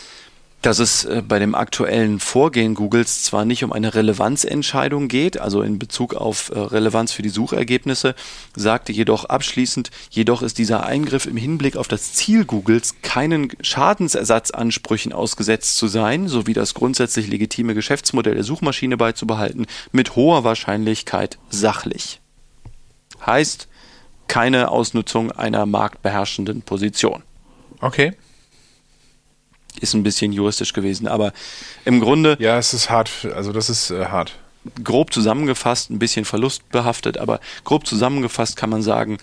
dass es äh, bei dem aktuellen Vorgehen Googles zwar nicht um eine Relevanzentscheidung geht, also in Bezug auf äh, Relevanz für die Suchergebnisse, sagte jedoch abschließend, jedoch ist dieser Eingriff im Hinblick auf das Ziel Googles keinen Schadensersatzansprüchen ausgesetzt zu sein, sowie das grundsätzlich legitime Geschäftsmodell der Suchmaschine beizubehalten, mit hoher Wahrscheinlichkeit sachlich. Heißt, keine Ausnutzung einer marktbeherrschenden Position. Okay. Ist ein bisschen juristisch gewesen, aber im Grunde Ja, es ist hart. Also das ist äh, hart. grob zusammengefasst, ein bisschen verlustbehaftet, aber grob zusammengefasst kann man sagen,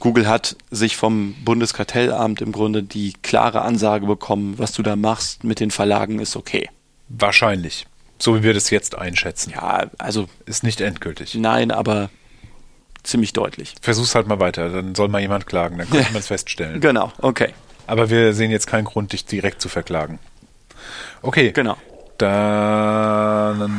Google hat sich vom Bundeskartellamt im Grunde die klare Ansage bekommen, was du da machst mit den Verlagen ist okay. Wahrscheinlich. So wie wir das jetzt einschätzen. Ja, also Ist nicht endgültig. nein, aber ziemlich deutlich. Versuch's halt mal weiter, dann soll mal jemand klagen, dann könnte man es feststellen. Genau, okay. Aber wir sehen jetzt keinen Grund, dich direkt zu verklagen. Okay. Genau. Dann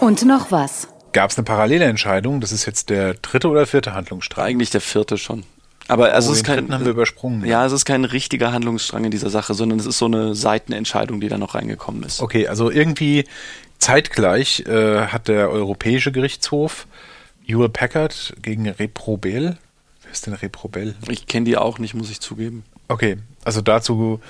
Und noch was. gab es eine parallele Entscheidung. Das ist jetzt der dritte oder vierte Handlungsstrang. Eigentlich der vierte schon. Aber also Oh, es ist den kein, dritten haben wir übersprungen. ja, es ist kein richtiger Handlungsstrang in dieser Sache, sondern es ist so eine Seitenentscheidung, die da noch reingekommen ist. Okay, also irgendwie zeitgleich äh, hat der Europäische Gerichtshof Hewlett Packard gegen Reprobel. Ist denn Reprobel? Ich kenne die auch nicht, muss ich zugeben. Okay, also dazu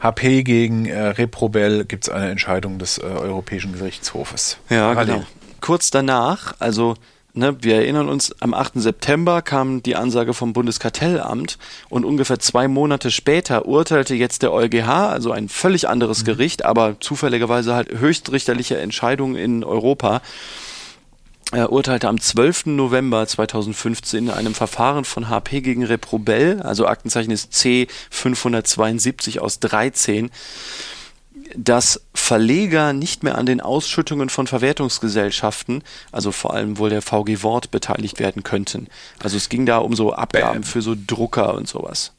HP gegen äh, Reprobel gibt es eine Entscheidung des äh, Europäischen Gerichtshofes. Ja, Parallel. genau. Kurz danach, also ne, wir erinnern uns, am 8. September kam die Ansage vom Bundeskartellamt und ungefähr zwei Monate später urteilte jetzt der EuGH, also ein völlig anderes Gericht, aber zufälligerweise halt höchstrichterliche Entscheidung in Europa. Er urteilte am 12. November 2015 in einem Verfahren von HP gegen Reprobel, also Aktenzeichen ist C572 aus 13, dass Verleger nicht mehr an den Ausschüttungen von Verwertungsgesellschaften, also vor allem wohl der VG Wort, beteiligt werden könnten. Also es ging da um so Abgaben Bam. für so Drucker und sowas.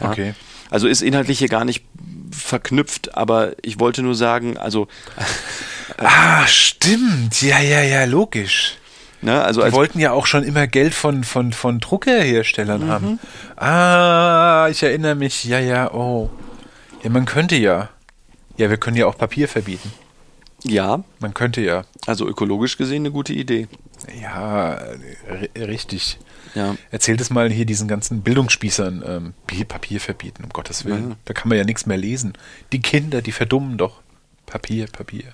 Ja. Okay. Also ist inhaltlich hier gar nicht verknüpft, aber ich wollte nur sagen, also, Ah, stimmt. Ja, ja, ja, logisch. ne, also Die als wollten ja auch schon immer Geld von, von, von Druckerherstellern haben. Ah, ich erinnere mich. Ja, ja, oh. Ja, man könnte ja. Ja, wir können ja auch Papier verbieten. Ja, Man könnte ja. also ökologisch gesehen eine gute Idee. Ja, richtig. Ja. Erzähl das mal hier diesen ganzen Bildungsspießern. Ähm, Papier verbieten, um Gottes Willen. Da kann man ja nichts mehr lesen. Die Kinder, die verdummen doch. Papier, Papier.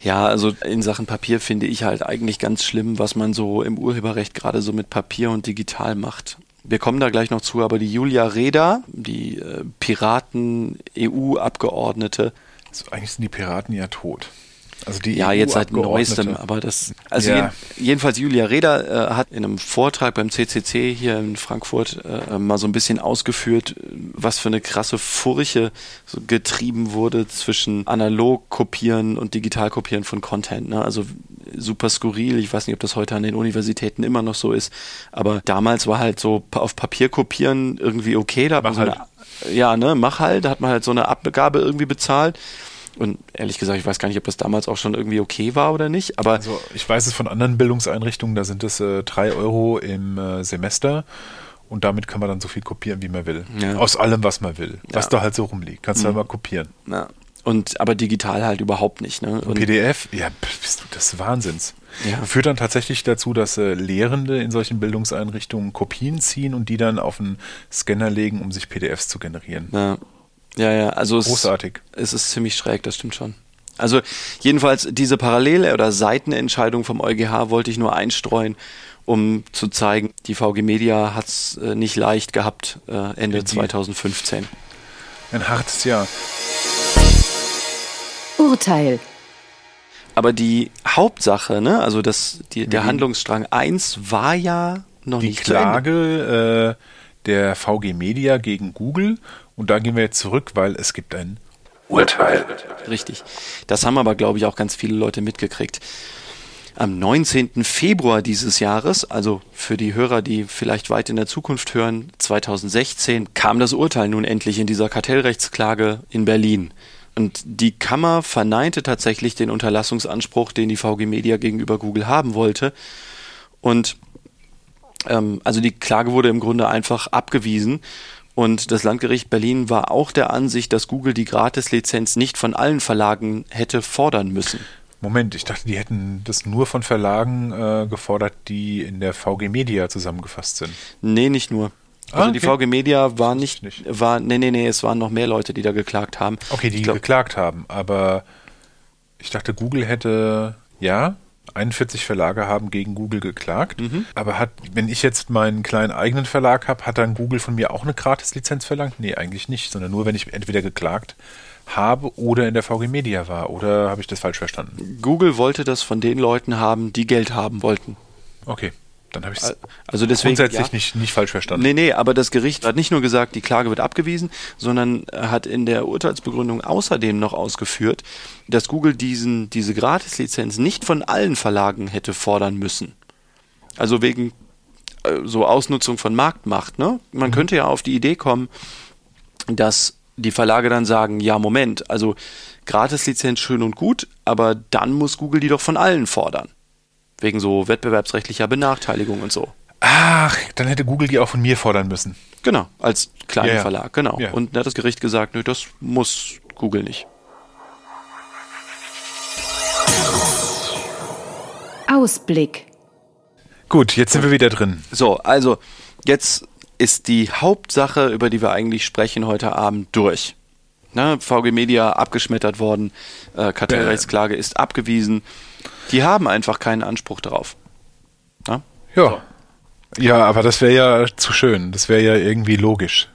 Ja, also in Sachen Papier finde ich halt eigentlich ganz schlimm, was man so im Urheberrecht gerade so mit Papier und digital macht. Wir kommen da gleich noch zu, aber die Julia Reda, die äh, Piraten-EU-Abgeordnete, Also eigentlich sind die Piraten ja tot. Also die ja, jetzt seit EU-Abgeordnete. neuestem, aber das, also Ja. jeden, jedenfalls Julia Reda äh, hat in einem Vortrag beim CCC hier in Frankfurt äh, mal so ein bisschen ausgeführt, äh, was für eine krasse Furche so getrieben wurde zwischen analog kopieren und digital kopieren von Content. Ne? Also super skurril. Ich weiß nicht, ob das heute an den Universitäten immer noch so ist, aber damals war halt so auf Papier kopieren irgendwie okay. Da hat man so eine, ja, ne, mach halt, da hat man halt so eine Abgabe irgendwie bezahlt. Und ehrlich gesagt, ich weiß gar nicht, ob das damals auch schon irgendwie okay war oder nicht, aber Also ich weiß es von anderen Bildungseinrichtungen, da sind es äh, drei Euro im äh, Semester und damit kann man dann so viel kopieren, wie man will. Ja. Aus allem, was man will. Was Ja. da halt so rumliegt. Kannst du halt mal kopieren. na, und aber digital halt überhaupt nicht. Ne? PDF, ja, bist du des Wahnsinns. Ja. Führt dann tatsächlich dazu, dass äh, Lehrende in solchen Bildungseinrichtungen Kopien ziehen und die dann auf einen Scanner legen, um sich PDFs zu generieren. ja, ja, ja, also es, Großartig. es ist ziemlich schräg, das stimmt schon. Also jedenfalls diese Parallele oder Seitenentscheidung vom EuGH wollte ich nur einstreuen, um zu zeigen, die VG Media hat es äh, nicht leicht gehabt äh, Ende Indeed. 2015. Ein hartes Jahr. Urteil. Aber die Hauptsache, ne, also das, die, der Mhm. Handlungsstrang 1 war ja noch Die nicht zu Ende. Klage äh, der VG Media gegen Google und da gehen wir jetzt zurück, weil es gibt ein Urteil. Richtig. Das haben aber, glaube ich, auch ganz viele Leute mitgekriegt. Am 19. Februar dieses Jahres, also für die Hörer, die vielleicht weit in der Zukunft hören, 2016, kam das Urteil nun endlich in dieser Kartellrechtsklage in Berlin. Und die Kammer verneinte tatsächlich den Unterlassungsanspruch, den die VG Media gegenüber Google haben wollte. Und ähm, also die Klage wurde im Grunde einfach abgewiesen Und das Landgericht Berlin war auch der Ansicht, dass Google die Gratislizenz nicht von allen Verlagen hätte fordern müssen. Moment, ich dachte, die hätten das nur von Verlagen äh, gefordert, die in der VG Media zusammengefasst sind. Nee, nicht nur. Also Ah, die okay. VG Media war nicht, nicht. war, nee, nee, nee, es waren noch mehr Leute, die da geklagt haben. Okay, die glaub- geklagt haben, aber ich dachte, Google hätte, ja, 41 Verlage haben gegen Google geklagt, Mhm. aber hat, wenn ich jetzt meinen kleinen eigenen Verlag habe, hat dann Google von mir auch eine Gratislizenz verlangt? Nee, eigentlich nicht, sondern nur, wenn ich entweder geklagt habe oder in der VG Media war. Oder habe ich das falsch verstanden? Google wollte das von den Leuten haben, die Geld haben wollten. Okay, dann habe ich es Also deswegen grundsätzlich ja. nicht, nicht falsch verstanden. Nee, nee, aber das Gericht hat nicht nur gesagt, die Klage wird abgewiesen, sondern hat in der Urteilsbegründung außerdem noch ausgeführt, dass Google diesen, diese Gratislizenz nicht von allen Verlagen hätte fordern müssen. Also wegen äh, so Ausnutzung von Marktmacht. Ne? Man könnte ja auf die Idee kommen, dass die Verlage dann sagen, ja, Moment, also Gratislizenz schön und gut, aber dann muss Google die doch von allen fordern. Wegen so wettbewerbsrechtlicher Benachteiligung und so. Ach, dann hätte Google die auch von mir fordern müssen. Genau, als kleiner Ja, ja. Verlag, genau. Ja. Und da hat das Gericht gesagt, nö, das muss Google nicht. Ausblick. Gut, jetzt sind wir wieder drin. So, also jetzt ist die Hauptsache, über die wir eigentlich sprechen, heute Abend durch. Ne, VG Media abgeschmettert worden, äh, Kartellrechtsklage ist abgewiesen. Die haben einfach keinen Anspruch darauf. Ne? Ja. Ja, aber das wäre ja zu schön. Das wäre ja irgendwie logisch.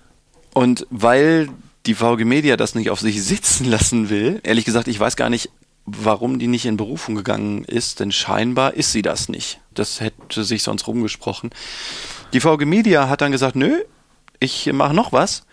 Und weil die VG Media das nicht auf sich sitzen lassen will, ehrlich gesagt, ich weiß gar nicht, warum die nicht in Berufung gegangen ist, denn scheinbar ist sie das nicht. Das hätte sich sonst rumgesprochen. Die VG Media hat dann gesagt, nö, ich mache noch was,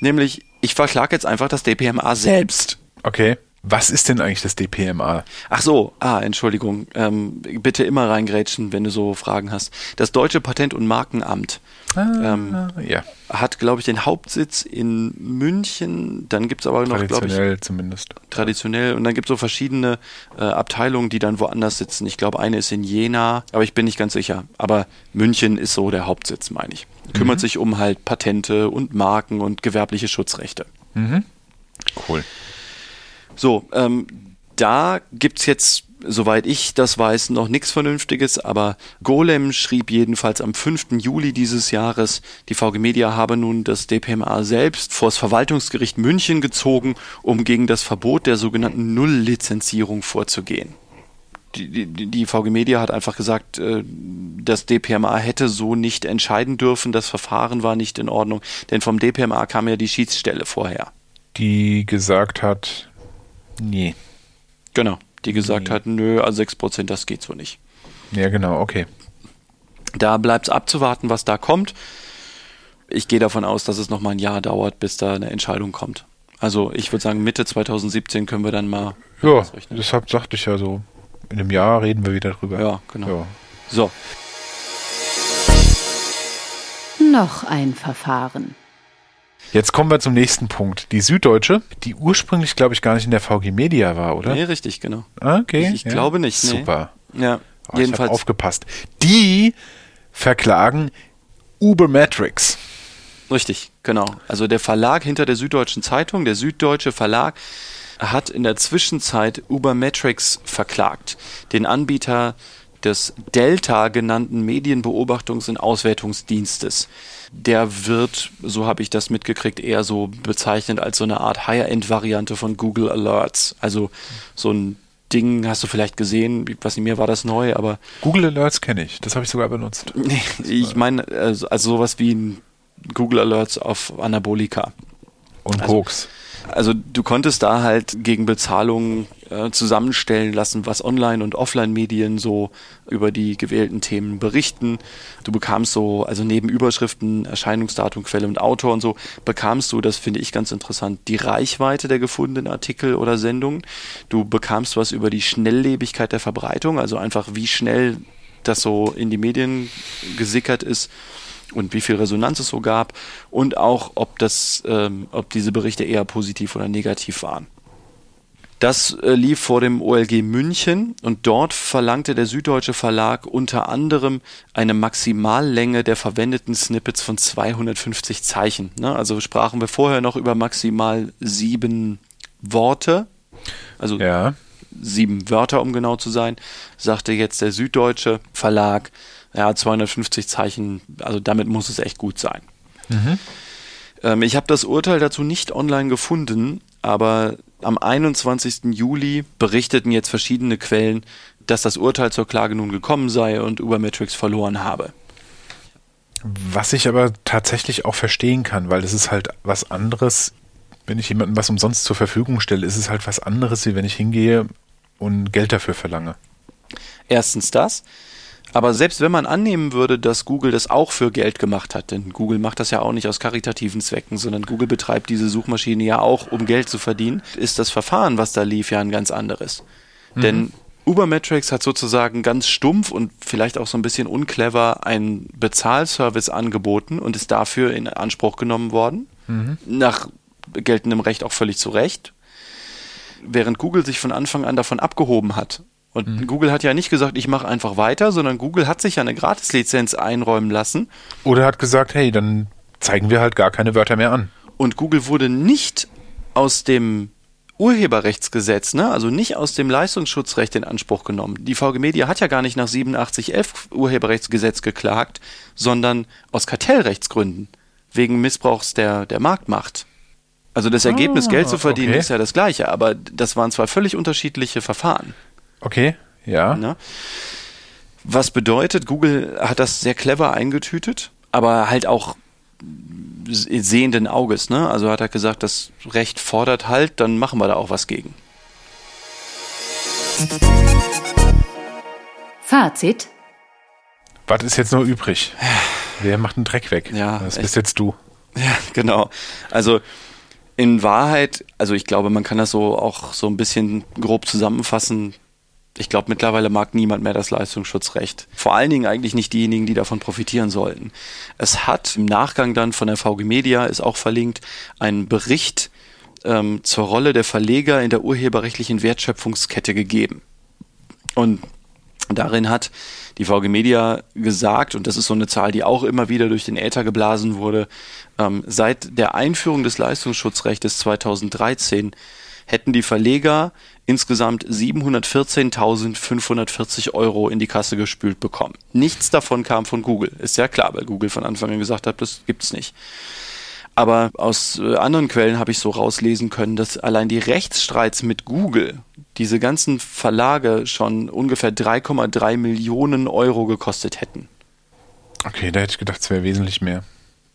nämlich ich verklage jetzt einfach das DPMA selbst. Okay. Was ist denn eigentlich das DPMA? Ach so, ah, Entschuldigung. Ähm, bitte immer reingrätschen, wenn du so Fragen hast. Das Deutsche Patent- und Markenamt ähm, ja, hat, glaube ich, den Hauptsitz in München. Dann gibt's aber noch, glaube ich, traditionell zumindest. traditionell. Und dann gibt es so verschiedene äh, Abteilungen, die dann woanders sitzen. Ich glaube, eine ist in Jena, aber ich bin nicht ganz sicher. Aber München ist so der Hauptsitz, meine ich. Kümmert sich um halt Patente und Marken und gewerbliche Schutzrechte. Cool. So, ähm, da gibt's jetzt, soweit ich das weiß, noch nichts Vernünftiges, aber Golem schrieb jedenfalls am 5. Juli dieses Jahres, die VG Media habe nun das DPMA selbst vors Verwaltungsgericht München gezogen, um gegen das Verbot der sogenannten Nulllizenzierung vorzugehen. Die, die, die VG Media hat einfach gesagt, äh, das DPMA hätte so nicht entscheiden dürfen, das Verfahren war nicht in Ordnung, denn vom DPMA kam ja die Schiedsstelle vorher. Die gesagt hat, nee. Genau, die gesagt Nee. hat, nö, also 6%, das geht so nicht. Ja, genau, okay. Da bleibt es abzuwarten, was da kommt. Ich gehe davon aus, dass es noch mal ein Jahr dauert, bis da eine Entscheidung kommt. Also ich würde sagen, Mitte 2017 können wir dann mal Ja, ausrechnen. deshalb sagte ich ja so, in einem Jahr reden wir wieder drüber. Ja, genau. Ja. So, Noch ein Verfahren. Jetzt kommen wir zum nächsten Punkt. Die Süddeutsche, die ursprünglich, glaube ich, gar nicht in der VG Media war, oder? nee, richtig, genau. Ah, Okay. Ich- ich glaube nicht, nee. Super. Ja, Oh, ich jedenfalls. aufgepasst. Die verklagen Ubermetrics. Richtig, genau. Also der Verlag hinter der Süddeutschen Zeitung, der Süddeutsche Verlag, hat in der Zwischenzeit Ubermetrics verklagt, den Anbieter des Delta genannten Medienbeobachtungs- und Auswertungsdienstes. Der wird, so habe ich das mitgekriegt, eher so bezeichnet als so eine Art Higher-End-Variante von Google Alerts. Also so ein Ding hast du vielleicht gesehen, was mir war das neu, aber Google Alerts kenne ich. Das habe ich sogar benutzt. Nee, ich meine, also, also sowas wie ein Google Alerts auf Anabolika. Und Also- Koks. Also du konntest da halt gegen Bezahlung äh, zusammenstellen lassen, was Online- und Offline-Medien so über die gewählten Themen berichten. Du bekamst so, also neben Überschriften, Erscheinungsdatum, Quelle und Autor und so, bekamst du, das finde ich ganz interessant, die Reichweite der gefundenen Artikel oder Sendungen. Du bekamst was über die Schnelllebigkeit der Verbreitung, also einfach wie schnell das so in die Medien gesickert ist und wie viel Resonanz es so gab und auch, ob das, ähm, ob diese Berichte eher positiv oder negativ waren. Das äh, lief vor dem OLG München und dort verlangte der Süddeutsche Verlag unter anderem eine Maximallänge der verwendeten Snippets von 250 Zeichen. Ne? Also sprachen wir vorher noch über maximal sieben Worte. Also Ja. sieben Wörter, um genau zu sein, sagte jetzt der Süddeutsche Verlag, ja, 250 Zeichen, also damit muss es echt gut sein. Ähm, ich habe das Urteil dazu nicht online gefunden, aber am 21. Juli berichteten jetzt verschiedene Quellen, dass das Urteil zur Klage nun gekommen sei und Ubermetrics verloren habe. Was ich aber tatsächlich auch verstehen kann, weil es ist halt was anderes, wenn ich jemandem was umsonst zur Verfügung stelle, ist es halt was anderes, wie wenn ich hingehe und Geld dafür verlange. Erstens das. Aber selbst wenn man annehmen würde, dass Google das auch für Geld gemacht hat, denn Google macht das ja auch nicht aus karitativen Zwecken, sondern Google betreibt diese Suchmaschine ja auch, um Geld zu verdienen, ist das Verfahren, was da lief, ja ein ganz anderes. Denn Ubermetrics hat sozusagen ganz stumpf und vielleicht auch so ein bisschen unclever einen Bezahlservice angeboten und ist dafür in Anspruch genommen worden. Nach geltendem Recht auch völlig zu Recht während Google sich von Anfang an davon abgehoben hat. Und Google hat ja nicht gesagt, ich mache einfach weiter, sondern Google hat sich ja eine Gratislizenz einräumen lassen. Oder hat gesagt, hey, dann zeigen wir halt gar keine Wörter mehr an. Und Google wurde nicht aus dem Urheberrechtsgesetz, ne, also nicht aus dem Leistungsschutzrecht in Anspruch genommen. Die VG Media hat ja gar nicht nach 8711 Urheberrechtsgesetz geklagt, sondern aus Kartellrechtsgründen, wegen Missbrauchs der, der Marktmacht. Also das Ergebnis, Geld zu verdienen, okay. ist ja das gleiche, aber das waren zwei völlig unterschiedliche Verfahren. Okay, ja. Ne? Was bedeutet, Google hat das sehr clever eingetütet, aber halt auch sehenden Auges. Ne? Also hat er gesagt, das Recht fordert halt, dann machen wir da auch was gegen. Fazit. Was ist jetzt noch übrig? Wer macht den Dreck weg? Ja, das echt. bist jetzt du. Ja, genau. Also in Wahrheit, also ich glaube, man kann das so auch so ein bisschen grob zusammenfassen. Ich glaube, mittlerweile mag niemand mehr das Leistungsschutzrecht. Vor allen Dingen eigentlich nicht diejenigen, die davon profitieren sollten. Es hat im Nachgang dann von der VG Media, ist auch verlinkt, einen Bericht ähm, zur Rolle der Verleger in der urheberrechtlichen Wertschöpfungskette gegeben. Und darin hat die VG Media gesagt, und das ist so eine Zahl, die auch immer wieder durch den Äther geblasen wurde, ähm, seit der Einführung des Leistungsschutzrechtes 2013 hätten die Verleger insgesamt 714.540 Euro in die Kasse gespült bekommen. Nichts davon kam von Google. Ist ja klar, weil Google von Anfang an gesagt hat, das gibt's nicht. Aber aus äh, anderen Quellen habe ich so rauslesen können, dass allein die Rechtsstreits mit Google diese ganzen Verlage schon ungefähr 3,3 Millionen Euro gekostet hätten. Okay, da hätte ich gedacht, es wäre wesentlich mehr.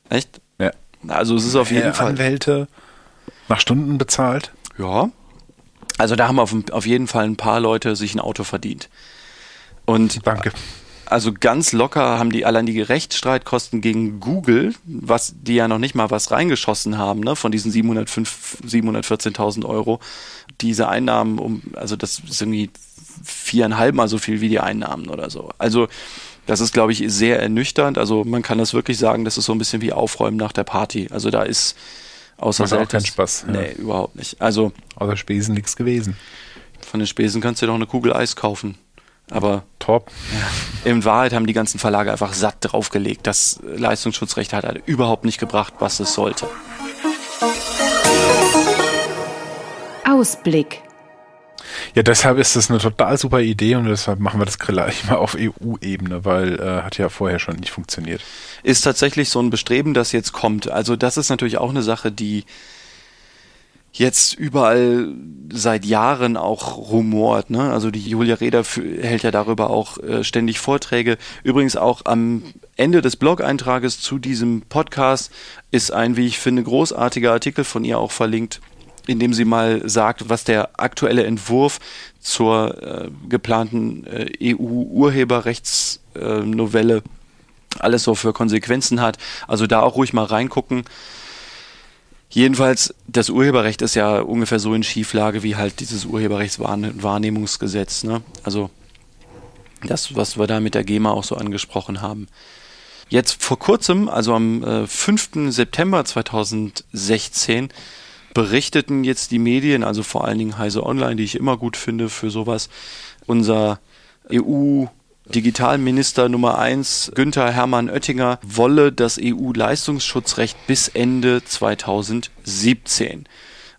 Echt? Ja. Also es ist auf jeden Äh, Fall. Anwälte nach Stunden bezahlt. Ja. Also da haben auf, auf jeden Fall ein paar Leute sich ein Auto verdient. Und Danke. also ganz locker haben die allein die Rechtsstreitkosten gegen Google, was die ja noch nicht mal was reingeschossen haben, ne, von diesen 705 714.000 Euro, diese Einnahmen um, also das ist irgendwie viereinhalb mal so viel wie die Einnahmen oder so. Also das ist, glaube ich, sehr ernüchternd. Also man kann das wirklich sagen, das ist so ein bisschen wie Aufräumen nach der Party. Also da ist außer Macht auch Selters- keinen Spaß, ja. Nee, überhaupt nicht. Also Außer Spesen nichts gewesen. von den Spesen kannst du dir doch eine Kugel Eis kaufen. Aber Top. in Wahrheit haben die ganzen Verlage einfach satt draufgelegt. Das Leistungsschutzrecht hat halt überhaupt nicht gebracht, was es sollte. Ausblick. Ja, deshalb ist das eine total super Idee und deshalb machen wir das gleich mal auf EU-Ebene, weil äh, hat ja vorher schon nicht funktioniert. Ist tatsächlich so ein Bestreben, das jetzt kommt. Also das ist natürlich auch eine Sache, die jetzt überall seit Jahren auch rumort. Ne? Also die Julia Reda hält ja darüber auch äh, ständig Vorträge. Übrigens auch am Ende des Blog-Eintrages zu diesem Podcast ist ein, wie ich finde, großartiger Artikel von ihr auch verlinkt, in dem sie mal sagt, was der aktuelle Entwurf zur äh, geplanten äh, EU-Urheberrechtsnovelle alles so für Konsequenzen hat. Also da auch ruhig mal reingucken. Jedenfalls, das Urheberrecht ist ja ungefähr so in Schieflage wie halt dieses Urheberrechtswahrnehmungsgesetz. Ne? Also das, was wir da mit der GEMA auch so angesprochen haben. Jetzt vor kurzem, also am äh, 5. September 2016, berichteten jetzt die Medien, also vor allen Dingen Heise Online, die ich immer gut finde für sowas, unser EU Digitalminister Nummer eins Günther Hermann Oettinger wolle das EU-Leistungsschutzrecht bis Ende 2017.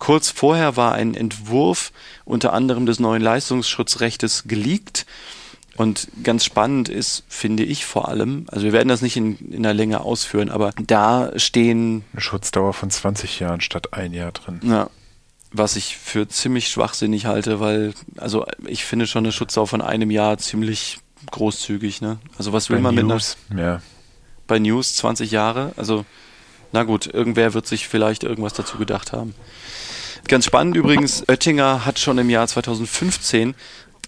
Kurz vorher war ein Entwurf unter anderem des neuen Leistungsschutzrechtes geleakt. Und ganz spannend ist, finde ich vor allem, also wir werden das nicht in, in der Länge ausführen, aber da stehen. Eine Schutzdauer von 20 Jahren statt ein Jahr drin. Ja. Was ich für ziemlich schwachsinnig halte, weil, also ich finde schon eine Schutzdauer von einem Jahr ziemlich großzügig, ne? Also was will Bei man News, mit einer, ja. bei News 20 Jahre? Also, na gut, irgendwer wird sich vielleicht irgendwas dazu gedacht haben. Ganz spannend übrigens, Oettinger hat schon im Jahr 2015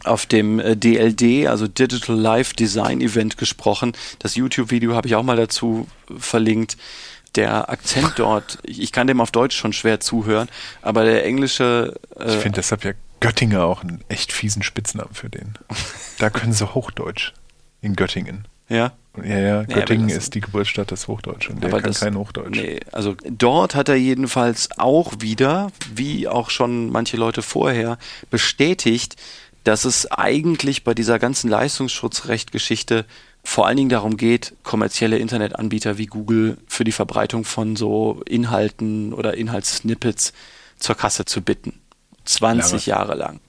auf dem äh, DLD, also Digital Life Design Event gesprochen. Das YouTube-Video habe ich auch mal dazu verlinkt. Der Akzent dort, ich ich kann dem auf Deutsch schon schwer zuhören, aber der englische Ich äh, finde deshalb ja Göttinger auch einen echt fiesen Spitznamen für den. Da können sie Hochdeutsch. In Göttingen. ja, Ja, ja, Göttingen das- ist die Geburtsstadt des Hochdeutsch und der Aber kann das- kein Hochdeutsch. Nee, also dort hat er jedenfalls auch wieder, wie auch schon manche Leute vorher, bestätigt, dass es eigentlich bei dieser ganzen Leistungsschutzrecht-Geschichte vor allen Dingen darum geht, kommerzielle Internetanbieter wie Google für die Verbreitung von so Inhalten oder Inhaltssnippets zur Kasse zu bitten. 20 Jahre lang.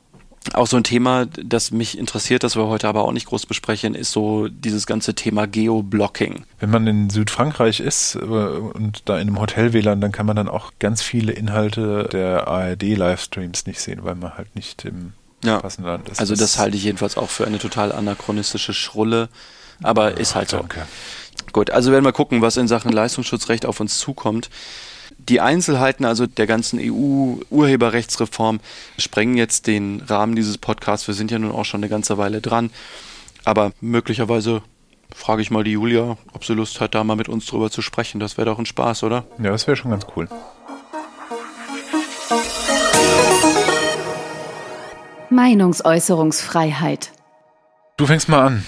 Auch so ein Thema, das mich interessiert, das wir heute aber auch nicht groß besprechen, ist so dieses ganze Thema Geoblocking. Wenn man in Südfrankreich ist äh, und da in einem Hotel WLAN, dann kann man dann auch ganz viele Inhalte der ARD-Livestreams nicht sehen, weil man halt nicht im Ja. passenden Land ist. Also das halte ich jedenfalls auch für eine total anachronistische Schrulle, aber ist halt so. Danke. Gut, also werden wir gucken, was in Sachen Leistungsschutzrecht auf uns zukommt. Die Einzelheiten also der ganzen EU-Urheberrechtsreform sprengen jetzt den Rahmen dieses Podcasts. Wir sind ja nun auch schon eine ganze Weile dran. Aber möglicherweise frage ich mal die Julia, ob sie Lust hat, da mal mit uns drüber zu sprechen. Das wäre doch ein Spaß, oder? Ja, das wäre schon ganz cool. Meinungsäußerungsfreiheit. Du fängst mal an.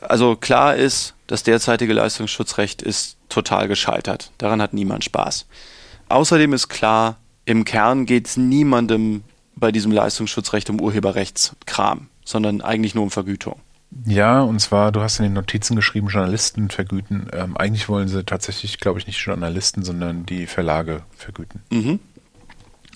Also klar ist, das derzeitige Leistungsschutzrecht ist total gescheitert. Daran hat niemand Spaß. Außerdem ist klar, im Kern geht es niemandem bei diesem Leistungsschutzrecht um Urheberrechtskram, sondern eigentlich nur um Vergütung. Ja, und zwar, du hast in den Notizen geschrieben, Journalisten vergüten. Ähm, eigentlich wollen sie tatsächlich, glaube ich, nicht Journalisten, sondern die Verlage vergüten. Mhm.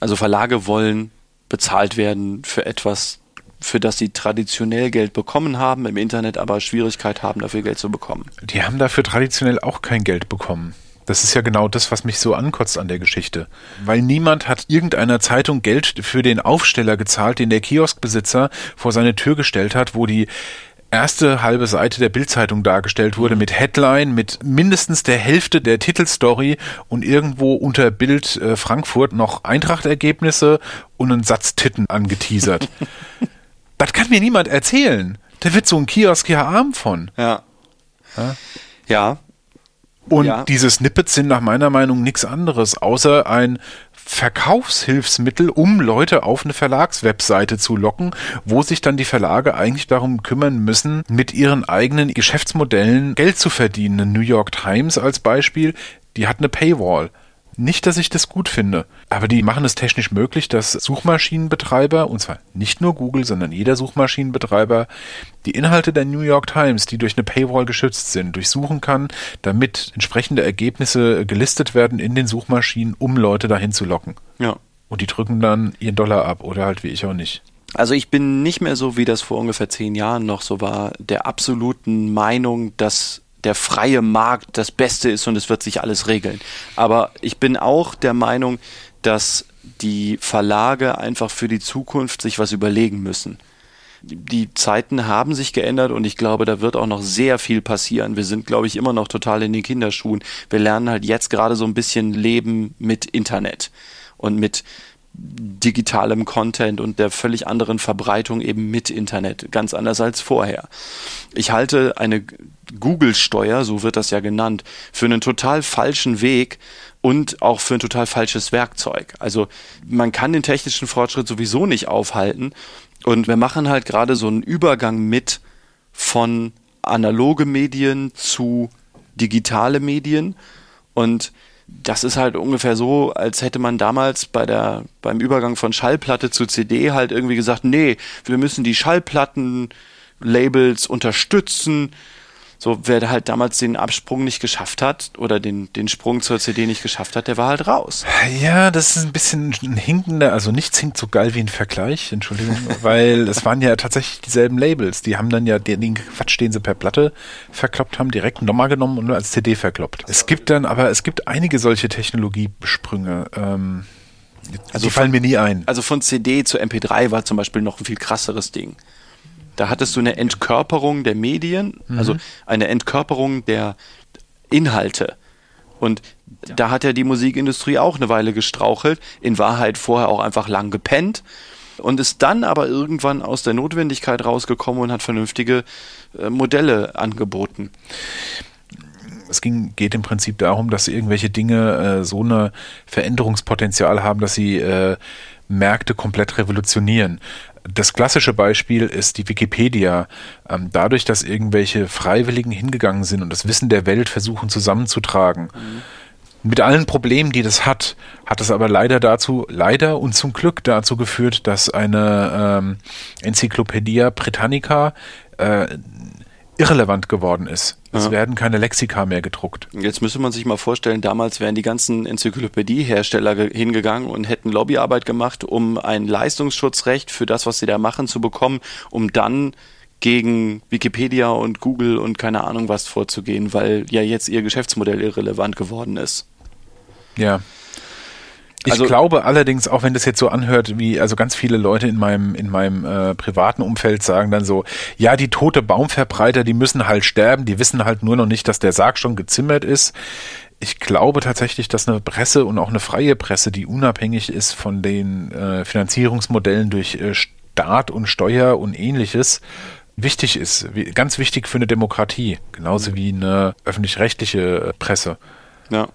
Also Verlage wollen bezahlt werden für etwas, für das sie traditionell Geld bekommen haben, im Internet aber Schwierigkeit haben, dafür Geld zu bekommen. Die haben dafür traditionell auch kein Geld bekommen. Das ist ja genau das, was mich so ankotzt an der Geschichte. Weil niemand hat irgendeiner Zeitung Geld für den Aufsteller gezahlt, den der Kioskbesitzer vor seine Tür gestellt hat, wo die erste halbe Seite der Bildzeitung dargestellt wurde mit Headline, mit mindestens der Hälfte der Titelstory und irgendwo unter Bild äh, Frankfurt noch Eintrachtergebnisse und einen Satz Titten angeteasert. das kann mir niemand erzählen. Da wird so ein Kiosk ja arm von. Ja. Ja, Und Ja. diese Snippets sind nach meiner Meinung nichts anderes, außer ein Verkaufshilfsmittel, um Leute auf eine Verlagswebseite zu locken, wo sich dann die Verlage eigentlich darum kümmern müssen, mit ihren eigenen Geschäftsmodellen Geld zu verdienen. Eine New York Times als Beispiel, die hat eine Paywall. Nicht, dass ich das gut finde, aber die machen es technisch möglich, dass Suchmaschinenbetreiber, und zwar nicht nur Google, sondern jeder Suchmaschinenbetreiber, die Inhalte der New York Times, die durch eine Paywall geschützt sind, durchsuchen kann, damit entsprechende Ergebnisse gelistet werden in den Suchmaschinen, um Leute dahin zu locken. ja. Und die drücken dann ihren Dollar ab oder halt wie ich auch nicht. Also ich bin nicht mehr so, wie das vor ungefähr zehn Jahren noch so war, der absoluten Meinung, dass der freie Markt das Beste ist und es wird sich alles regeln. Aber ich bin auch der Meinung, dass die Verlage einfach für die Zukunft sich was überlegen müssen. Die Zeiten haben sich geändert und ich glaube, da wird auch noch sehr viel passieren. Wir sind, glaube ich, immer noch total in den Kinderschuhen. Wir lernen halt jetzt gerade so ein bisschen Leben mit Internet und mit digitalem Content und der völlig anderen Verbreitung eben mit Internet, ganz anders als vorher. Ich halte eine Google-Steuer, so wird das ja genannt, für einen total falschen Weg und auch für ein total falsches Werkzeug. Also man kann den technischen Fortschritt sowieso nicht aufhalten und wir machen halt gerade so einen Übergang mit von analoge Medien zu digitale Medien und das ist halt ungefähr so, als hätte man damals bei der, beim Übergang von Schallplatte zu CD halt irgendwie gesagt, nee, wir müssen die Schallplatten-Labels unterstützen so, wer halt damals den Absprung nicht geschafft hat oder den, den Sprung zur CD nicht geschafft hat, der war halt raus. Ja, das ist ein bisschen ein hinkender, also nichts hinkt so geil wie ein Vergleich, Entschuldigung, weil es waren ja tatsächlich dieselben Labels. Die haben dann ja den, den Quatsch, den sie per Platte verkloppt haben, direkt nochmal genommen und nur als CD verkloppt. Es gibt dann, aber es gibt einige solche Technologiesprünge. Ähm, also die fallen von, mir nie ein. Also von CD zu MP3 war zum Beispiel noch ein viel krasseres Ding. Da hattest du eine Entkörperung der Medien, mhm. also eine Entkörperung der Inhalte. Und da hat ja die Musikindustrie auch eine Weile gestrauchelt, in Wahrheit vorher auch einfach lang gepennt und ist dann aber irgendwann aus der Notwendigkeit rausgekommen und hat vernünftige äh, Modelle angeboten. Es ging, geht im Prinzip darum, dass irgendwelche Dinge äh, so eine Veränderungspotenzial haben, dass sie äh, Märkte komplett revolutionieren. Das klassische Beispiel ist die Wikipedia. Ähm, dadurch, dass irgendwelche Freiwilligen hingegangen sind und das Wissen der Welt versuchen zusammenzutragen, mhm. mit allen Problemen, die das hat, hat es aber leider dazu, leider und zum Glück dazu geführt, dass eine ähm, Enzyklopädie Britannica äh, irrelevant geworden ist. Es ja. werden keine Lexika mehr gedruckt. Jetzt müsste man sich mal vorstellen, damals wären die ganzen Enzyklopädiehersteller hingegangen und hätten Lobbyarbeit gemacht, um ein Leistungsschutzrecht für das, was sie da machen, zu bekommen, um dann gegen Wikipedia und Google und keine Ahnung was vorzugehen, weil ja jetzt ihr Geschäftsmodell irrelevant geworden ist. Ja. Ich also, glaube allerdings, auch wenn das jetzt so anhört, wie also ganz viele Leute in meinem in meinem äh, privaten Umfeld sagen dann so, ja, die tote Baumverbreiter, die müssen halt sterben, die wissen halt nur noch nicht, dass der Sarg schon gezimmert ist. Ich glaube tatsächlich, dass eine Presse und auch eine freie Presse, die unabhängig ist von den äh, Finanzierungsmodellen durch äh, Staat und Steuer und ähnliches, wichtig ist, wie, ganz wichtig für eine Demokratie, genauso wie eine öffentlich-rechtliche äh, Presse. Ja.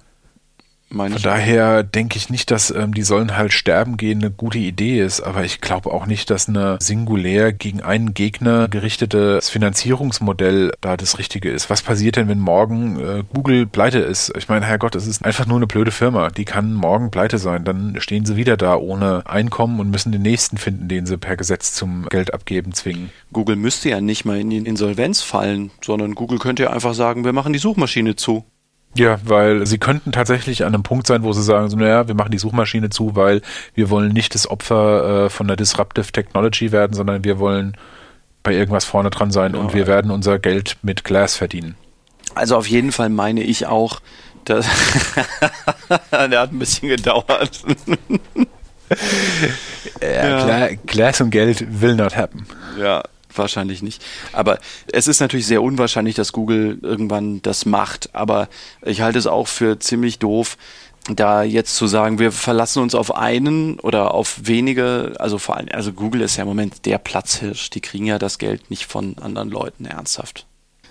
Von daher denke ich nicht, dass ähm, die sollen halt sterben gehen eine gute Idee ist, aber ich glaube auch nicht, dass eine singulär gegen einen Gegner gerichtetes Finanzierungsmodell da das Richtige ist. Was passiert denn, wenn morgen äh, Google pleite ist? Ich meine, Herrgott, es ist einfach nur eine blöde Firma. Die kann morgen pleite sein. Dann stehen sie wieder da ohne Einkommen und müssen den nächsten finden, den sie per Gesetz zum Geld abgeben zwingen. Google müsste ja nicht mal in die Insolvenz fallen, sondern Google könnte ja einfach sagen, wir machen die Suchmaschine zu. Ja, weil sie könnten tatsächlich an einem Punkt sein, wo sie sagen, so, naja, wir machen die Suchmaschine zu, weil wir wollen nicht das Opfer äh, von der Disruptive Technology werden, sondern wir wollen bei irgendwas vorne dran sein ja, und wir werden unser Geld mit Glass verdienen. Also auf jeden Fall meine ich auch, dass der hat ein bisschen gedauert. ja, ja. Glass und Geld will not happen. Ja, wahrscheinlich nicht. Aber es ist natürlich sehr unwahrscheinlich, dass Google irgendwann das macht. Aber ich halte es auch für ziemlich doof, da jetzt zu sagen, wir verlassen uns auf einen oder auf wenige, also vor allem, also Google ist ja im Moment der Platzhirsch. Die kriegen ja das Geld nicht von anderen Leuten ernsthaft.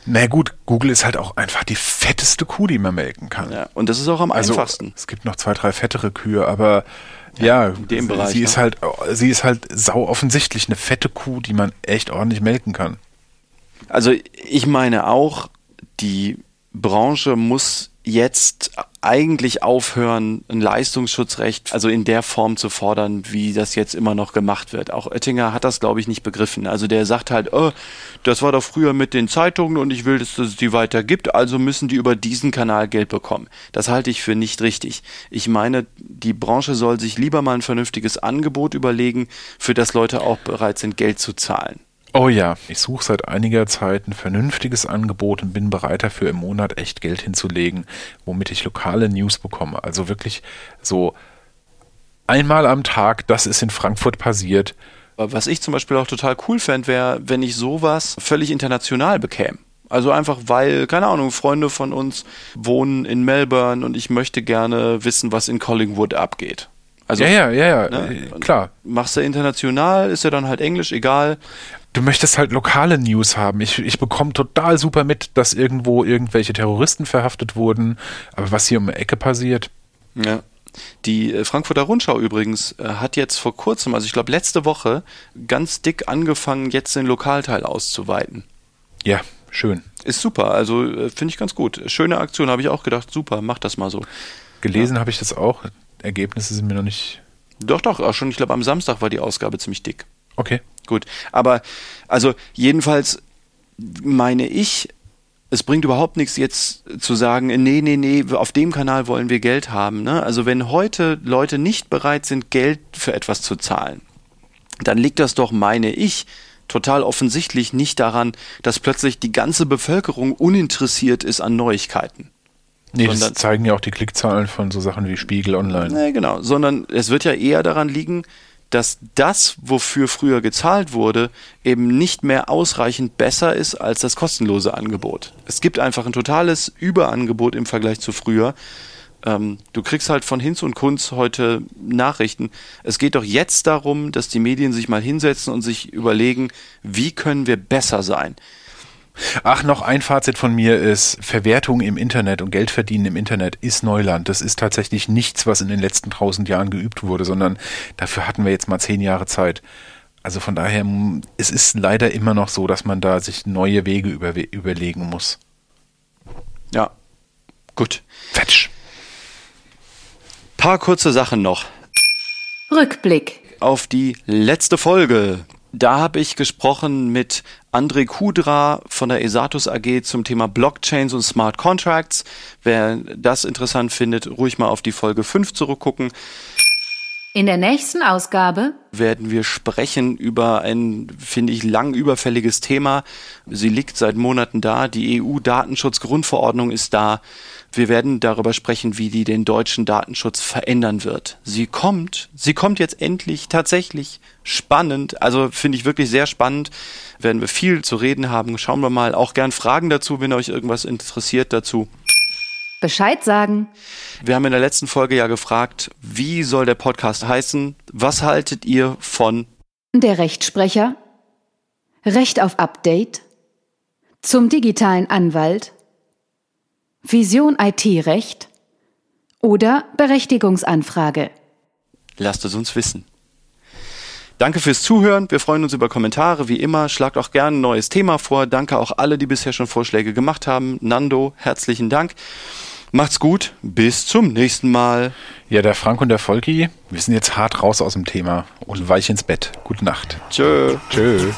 Na gut, Google ist halt auch einfach die fetteste Kuh, die man melken kann. Ja, und das ist auch am also, einfachsten. Es gibt noch zwei, drei fettere Kühe, aber ja, in dem Bereich. Sie ist ne? halt, sie ist halt sau offensichtlich eine fette Kuh, die man echt ordentlich melken kann. Also ich meine auch, die Branche muss jetzt eigentlich aufhören, ein Leistungsschutzrecht, also in der Form zu fordern, wie das jetzt immer noch gemacht wird. Auch Oettinger hat das, glaube ich, nicht begriffen. Also der sagt halt, oh, das war doch früher mit den Zeitungen und ich will, dass es die weiter gibt, also müssen die über diesen Kanal Geld bekommen. Das halte ich für nicht richtig. Ich meine, die Branche soll sich lieber mal ein vernünftiges Angebot überlegen, für das Leute auch bereit sind, Geld zu zahlen. Oh ja, ich suche seit einiger Zeit ein vernünftiges Angebot und bin bereit dafür im Monat echt Geld hinzulegen, womit ich lokale News bekomme. Also wirklich so einmal am Tag, das ist in Frankfurt passiert. Was ich zum Beispiel auch total cool fände, wäre, wenn ich sowas völlig international bekäme. Also einfach, weil, keine Ahnung, Freunde von uns wohnen in Melbourne und ich möchte gerne wissen, was in Collingwood abgeht. Also, ja, ja, ja, ja, ne? klar. Machst du international, ist ja dann halt Englisch, egal du möchtest halt lokale News haben. Ich, ich bekomme total super mit, dass irgendwo irgendwelche Terroristen verhaftet wurden, aber was hier um die Ecke passiert. Ja. Die äh, Frankfurter Rundschau übrigens äh, hat jetzt vor kurzem, also ich glaube letzte Woche, ganz dick angefangen, jetzt den Lokalteil auszuweiten. Ja, schön. Ist super, also äh, finde ich ganz gut. Schöne Aktion, habe ich auch gedacht, super, mach das mal so. Gelesen habe ich das auch. Ergebnisse sind mir noch nicht. Doch, doch, auch schon. Ich glaube, am Samstag war die Ausgabe ziemlich dick. Okay. Gut. Aber, also, jedenfalls meine ich, es bringt überhaupt nichts jetzt zu sagen, nee, nee, nee, auf dem Kanal wollen wir Geld haben. Ne? Also wenn heute Leute nicht bereit sind, Geld für etwas zu zahlen, dann liegt das doch, meine ich, total offensichtlich nicht daran, dass plötzlich die ganze Bevölkerung uninteressiert ist an Neuigkeiten. Nee, das zeigen ja auch die Klickzahlen von so Sachen wie Spiegel Online. Nee, genau, sondern es wird ja eher daran liegen, dass das, wofür früher gezahlt wurde, eben nicht mehr ausreichend besser ist als das kostenlose Angebot. Es gibt einfach ein totales Überangebot im Vergleich zu früher. Ähm, du kriegst halt von Hinz und Kunz heute Nachrichten. Es geht doch jetzt darum, dass die Medien sich mal hinsetzen und sich überlegen, wie können wir besser sein. Ach, noch ein Fazit von mir ist, Verwertung im Internet und Geldverdienen im Internet ist Neuland. Das ist tatsächlich nichts, was in den letzten tausend Jahren geübt wurde, sondern dafür hatten wir jetzt mal zehn Jahre Zeit. Also von daher, es ist leider immer noch so, dass man da sich neue Wege über, überlegen muss. Ja, gut. Fetsch. Paar kurze Sachen noch. Rückblick. Auf die letzte Folge. Da habe ich gesprochen mit André Kudra von der Esatus AG zum Thema Blockchains und Smart Contracts. Wer das interessant findet, ruhig mal auf die Folge 5 zurückgucken. In der nächsten Ausgabe werden wir sprechen über ein, finde ich, lang überfälliges Thema. Sie liegt seit Monaten da. Die EU-Datenschutzgrundverordnung ist da. Wir werden darüber sprechen, wie die den deutschen Datenschutz verändern wird. Sie kommt, sie kommt jetzt endlich tatsächlich spannend. Also finde ich wirklich sehr spannend. Werden wir viel zu reden haben. Schauen wir mal. Auch gern Fragen dazu, wenn euch irgendwas interessiert dazu. Bescheid sagen. Wir haben in der letzten Folge ja gefragt, wie soll der Podcast heißen? Was haltet ihr von der Rechtsprecher? Recht auf Update? Zum digitalen Anwalt? Vision IT-Recht? Oder Berechtigungsanfrage? Lasst es uns wissen. Danke fürs Zuhören. Wir freuen uns über Kommentare, wie immer. Schlagt auch gerne ein neues Thema vor. Danke auch alle, die bisher schon Vorschläge gemacht haben. Nando, herzlichen Dank. Macht's gut, bis zum nächsten Mal. Ja, der Frank und der Volki, wir sind jetzt hart raus aus dem Thema und weich ins Bett. Gute Nacht. Tschö. Tschö.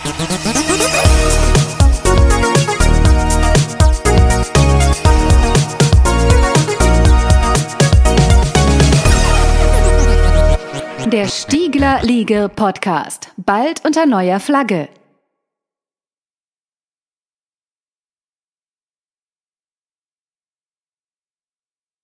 Der Stiegler Liege Podcast. Bald unter neuer Flagge.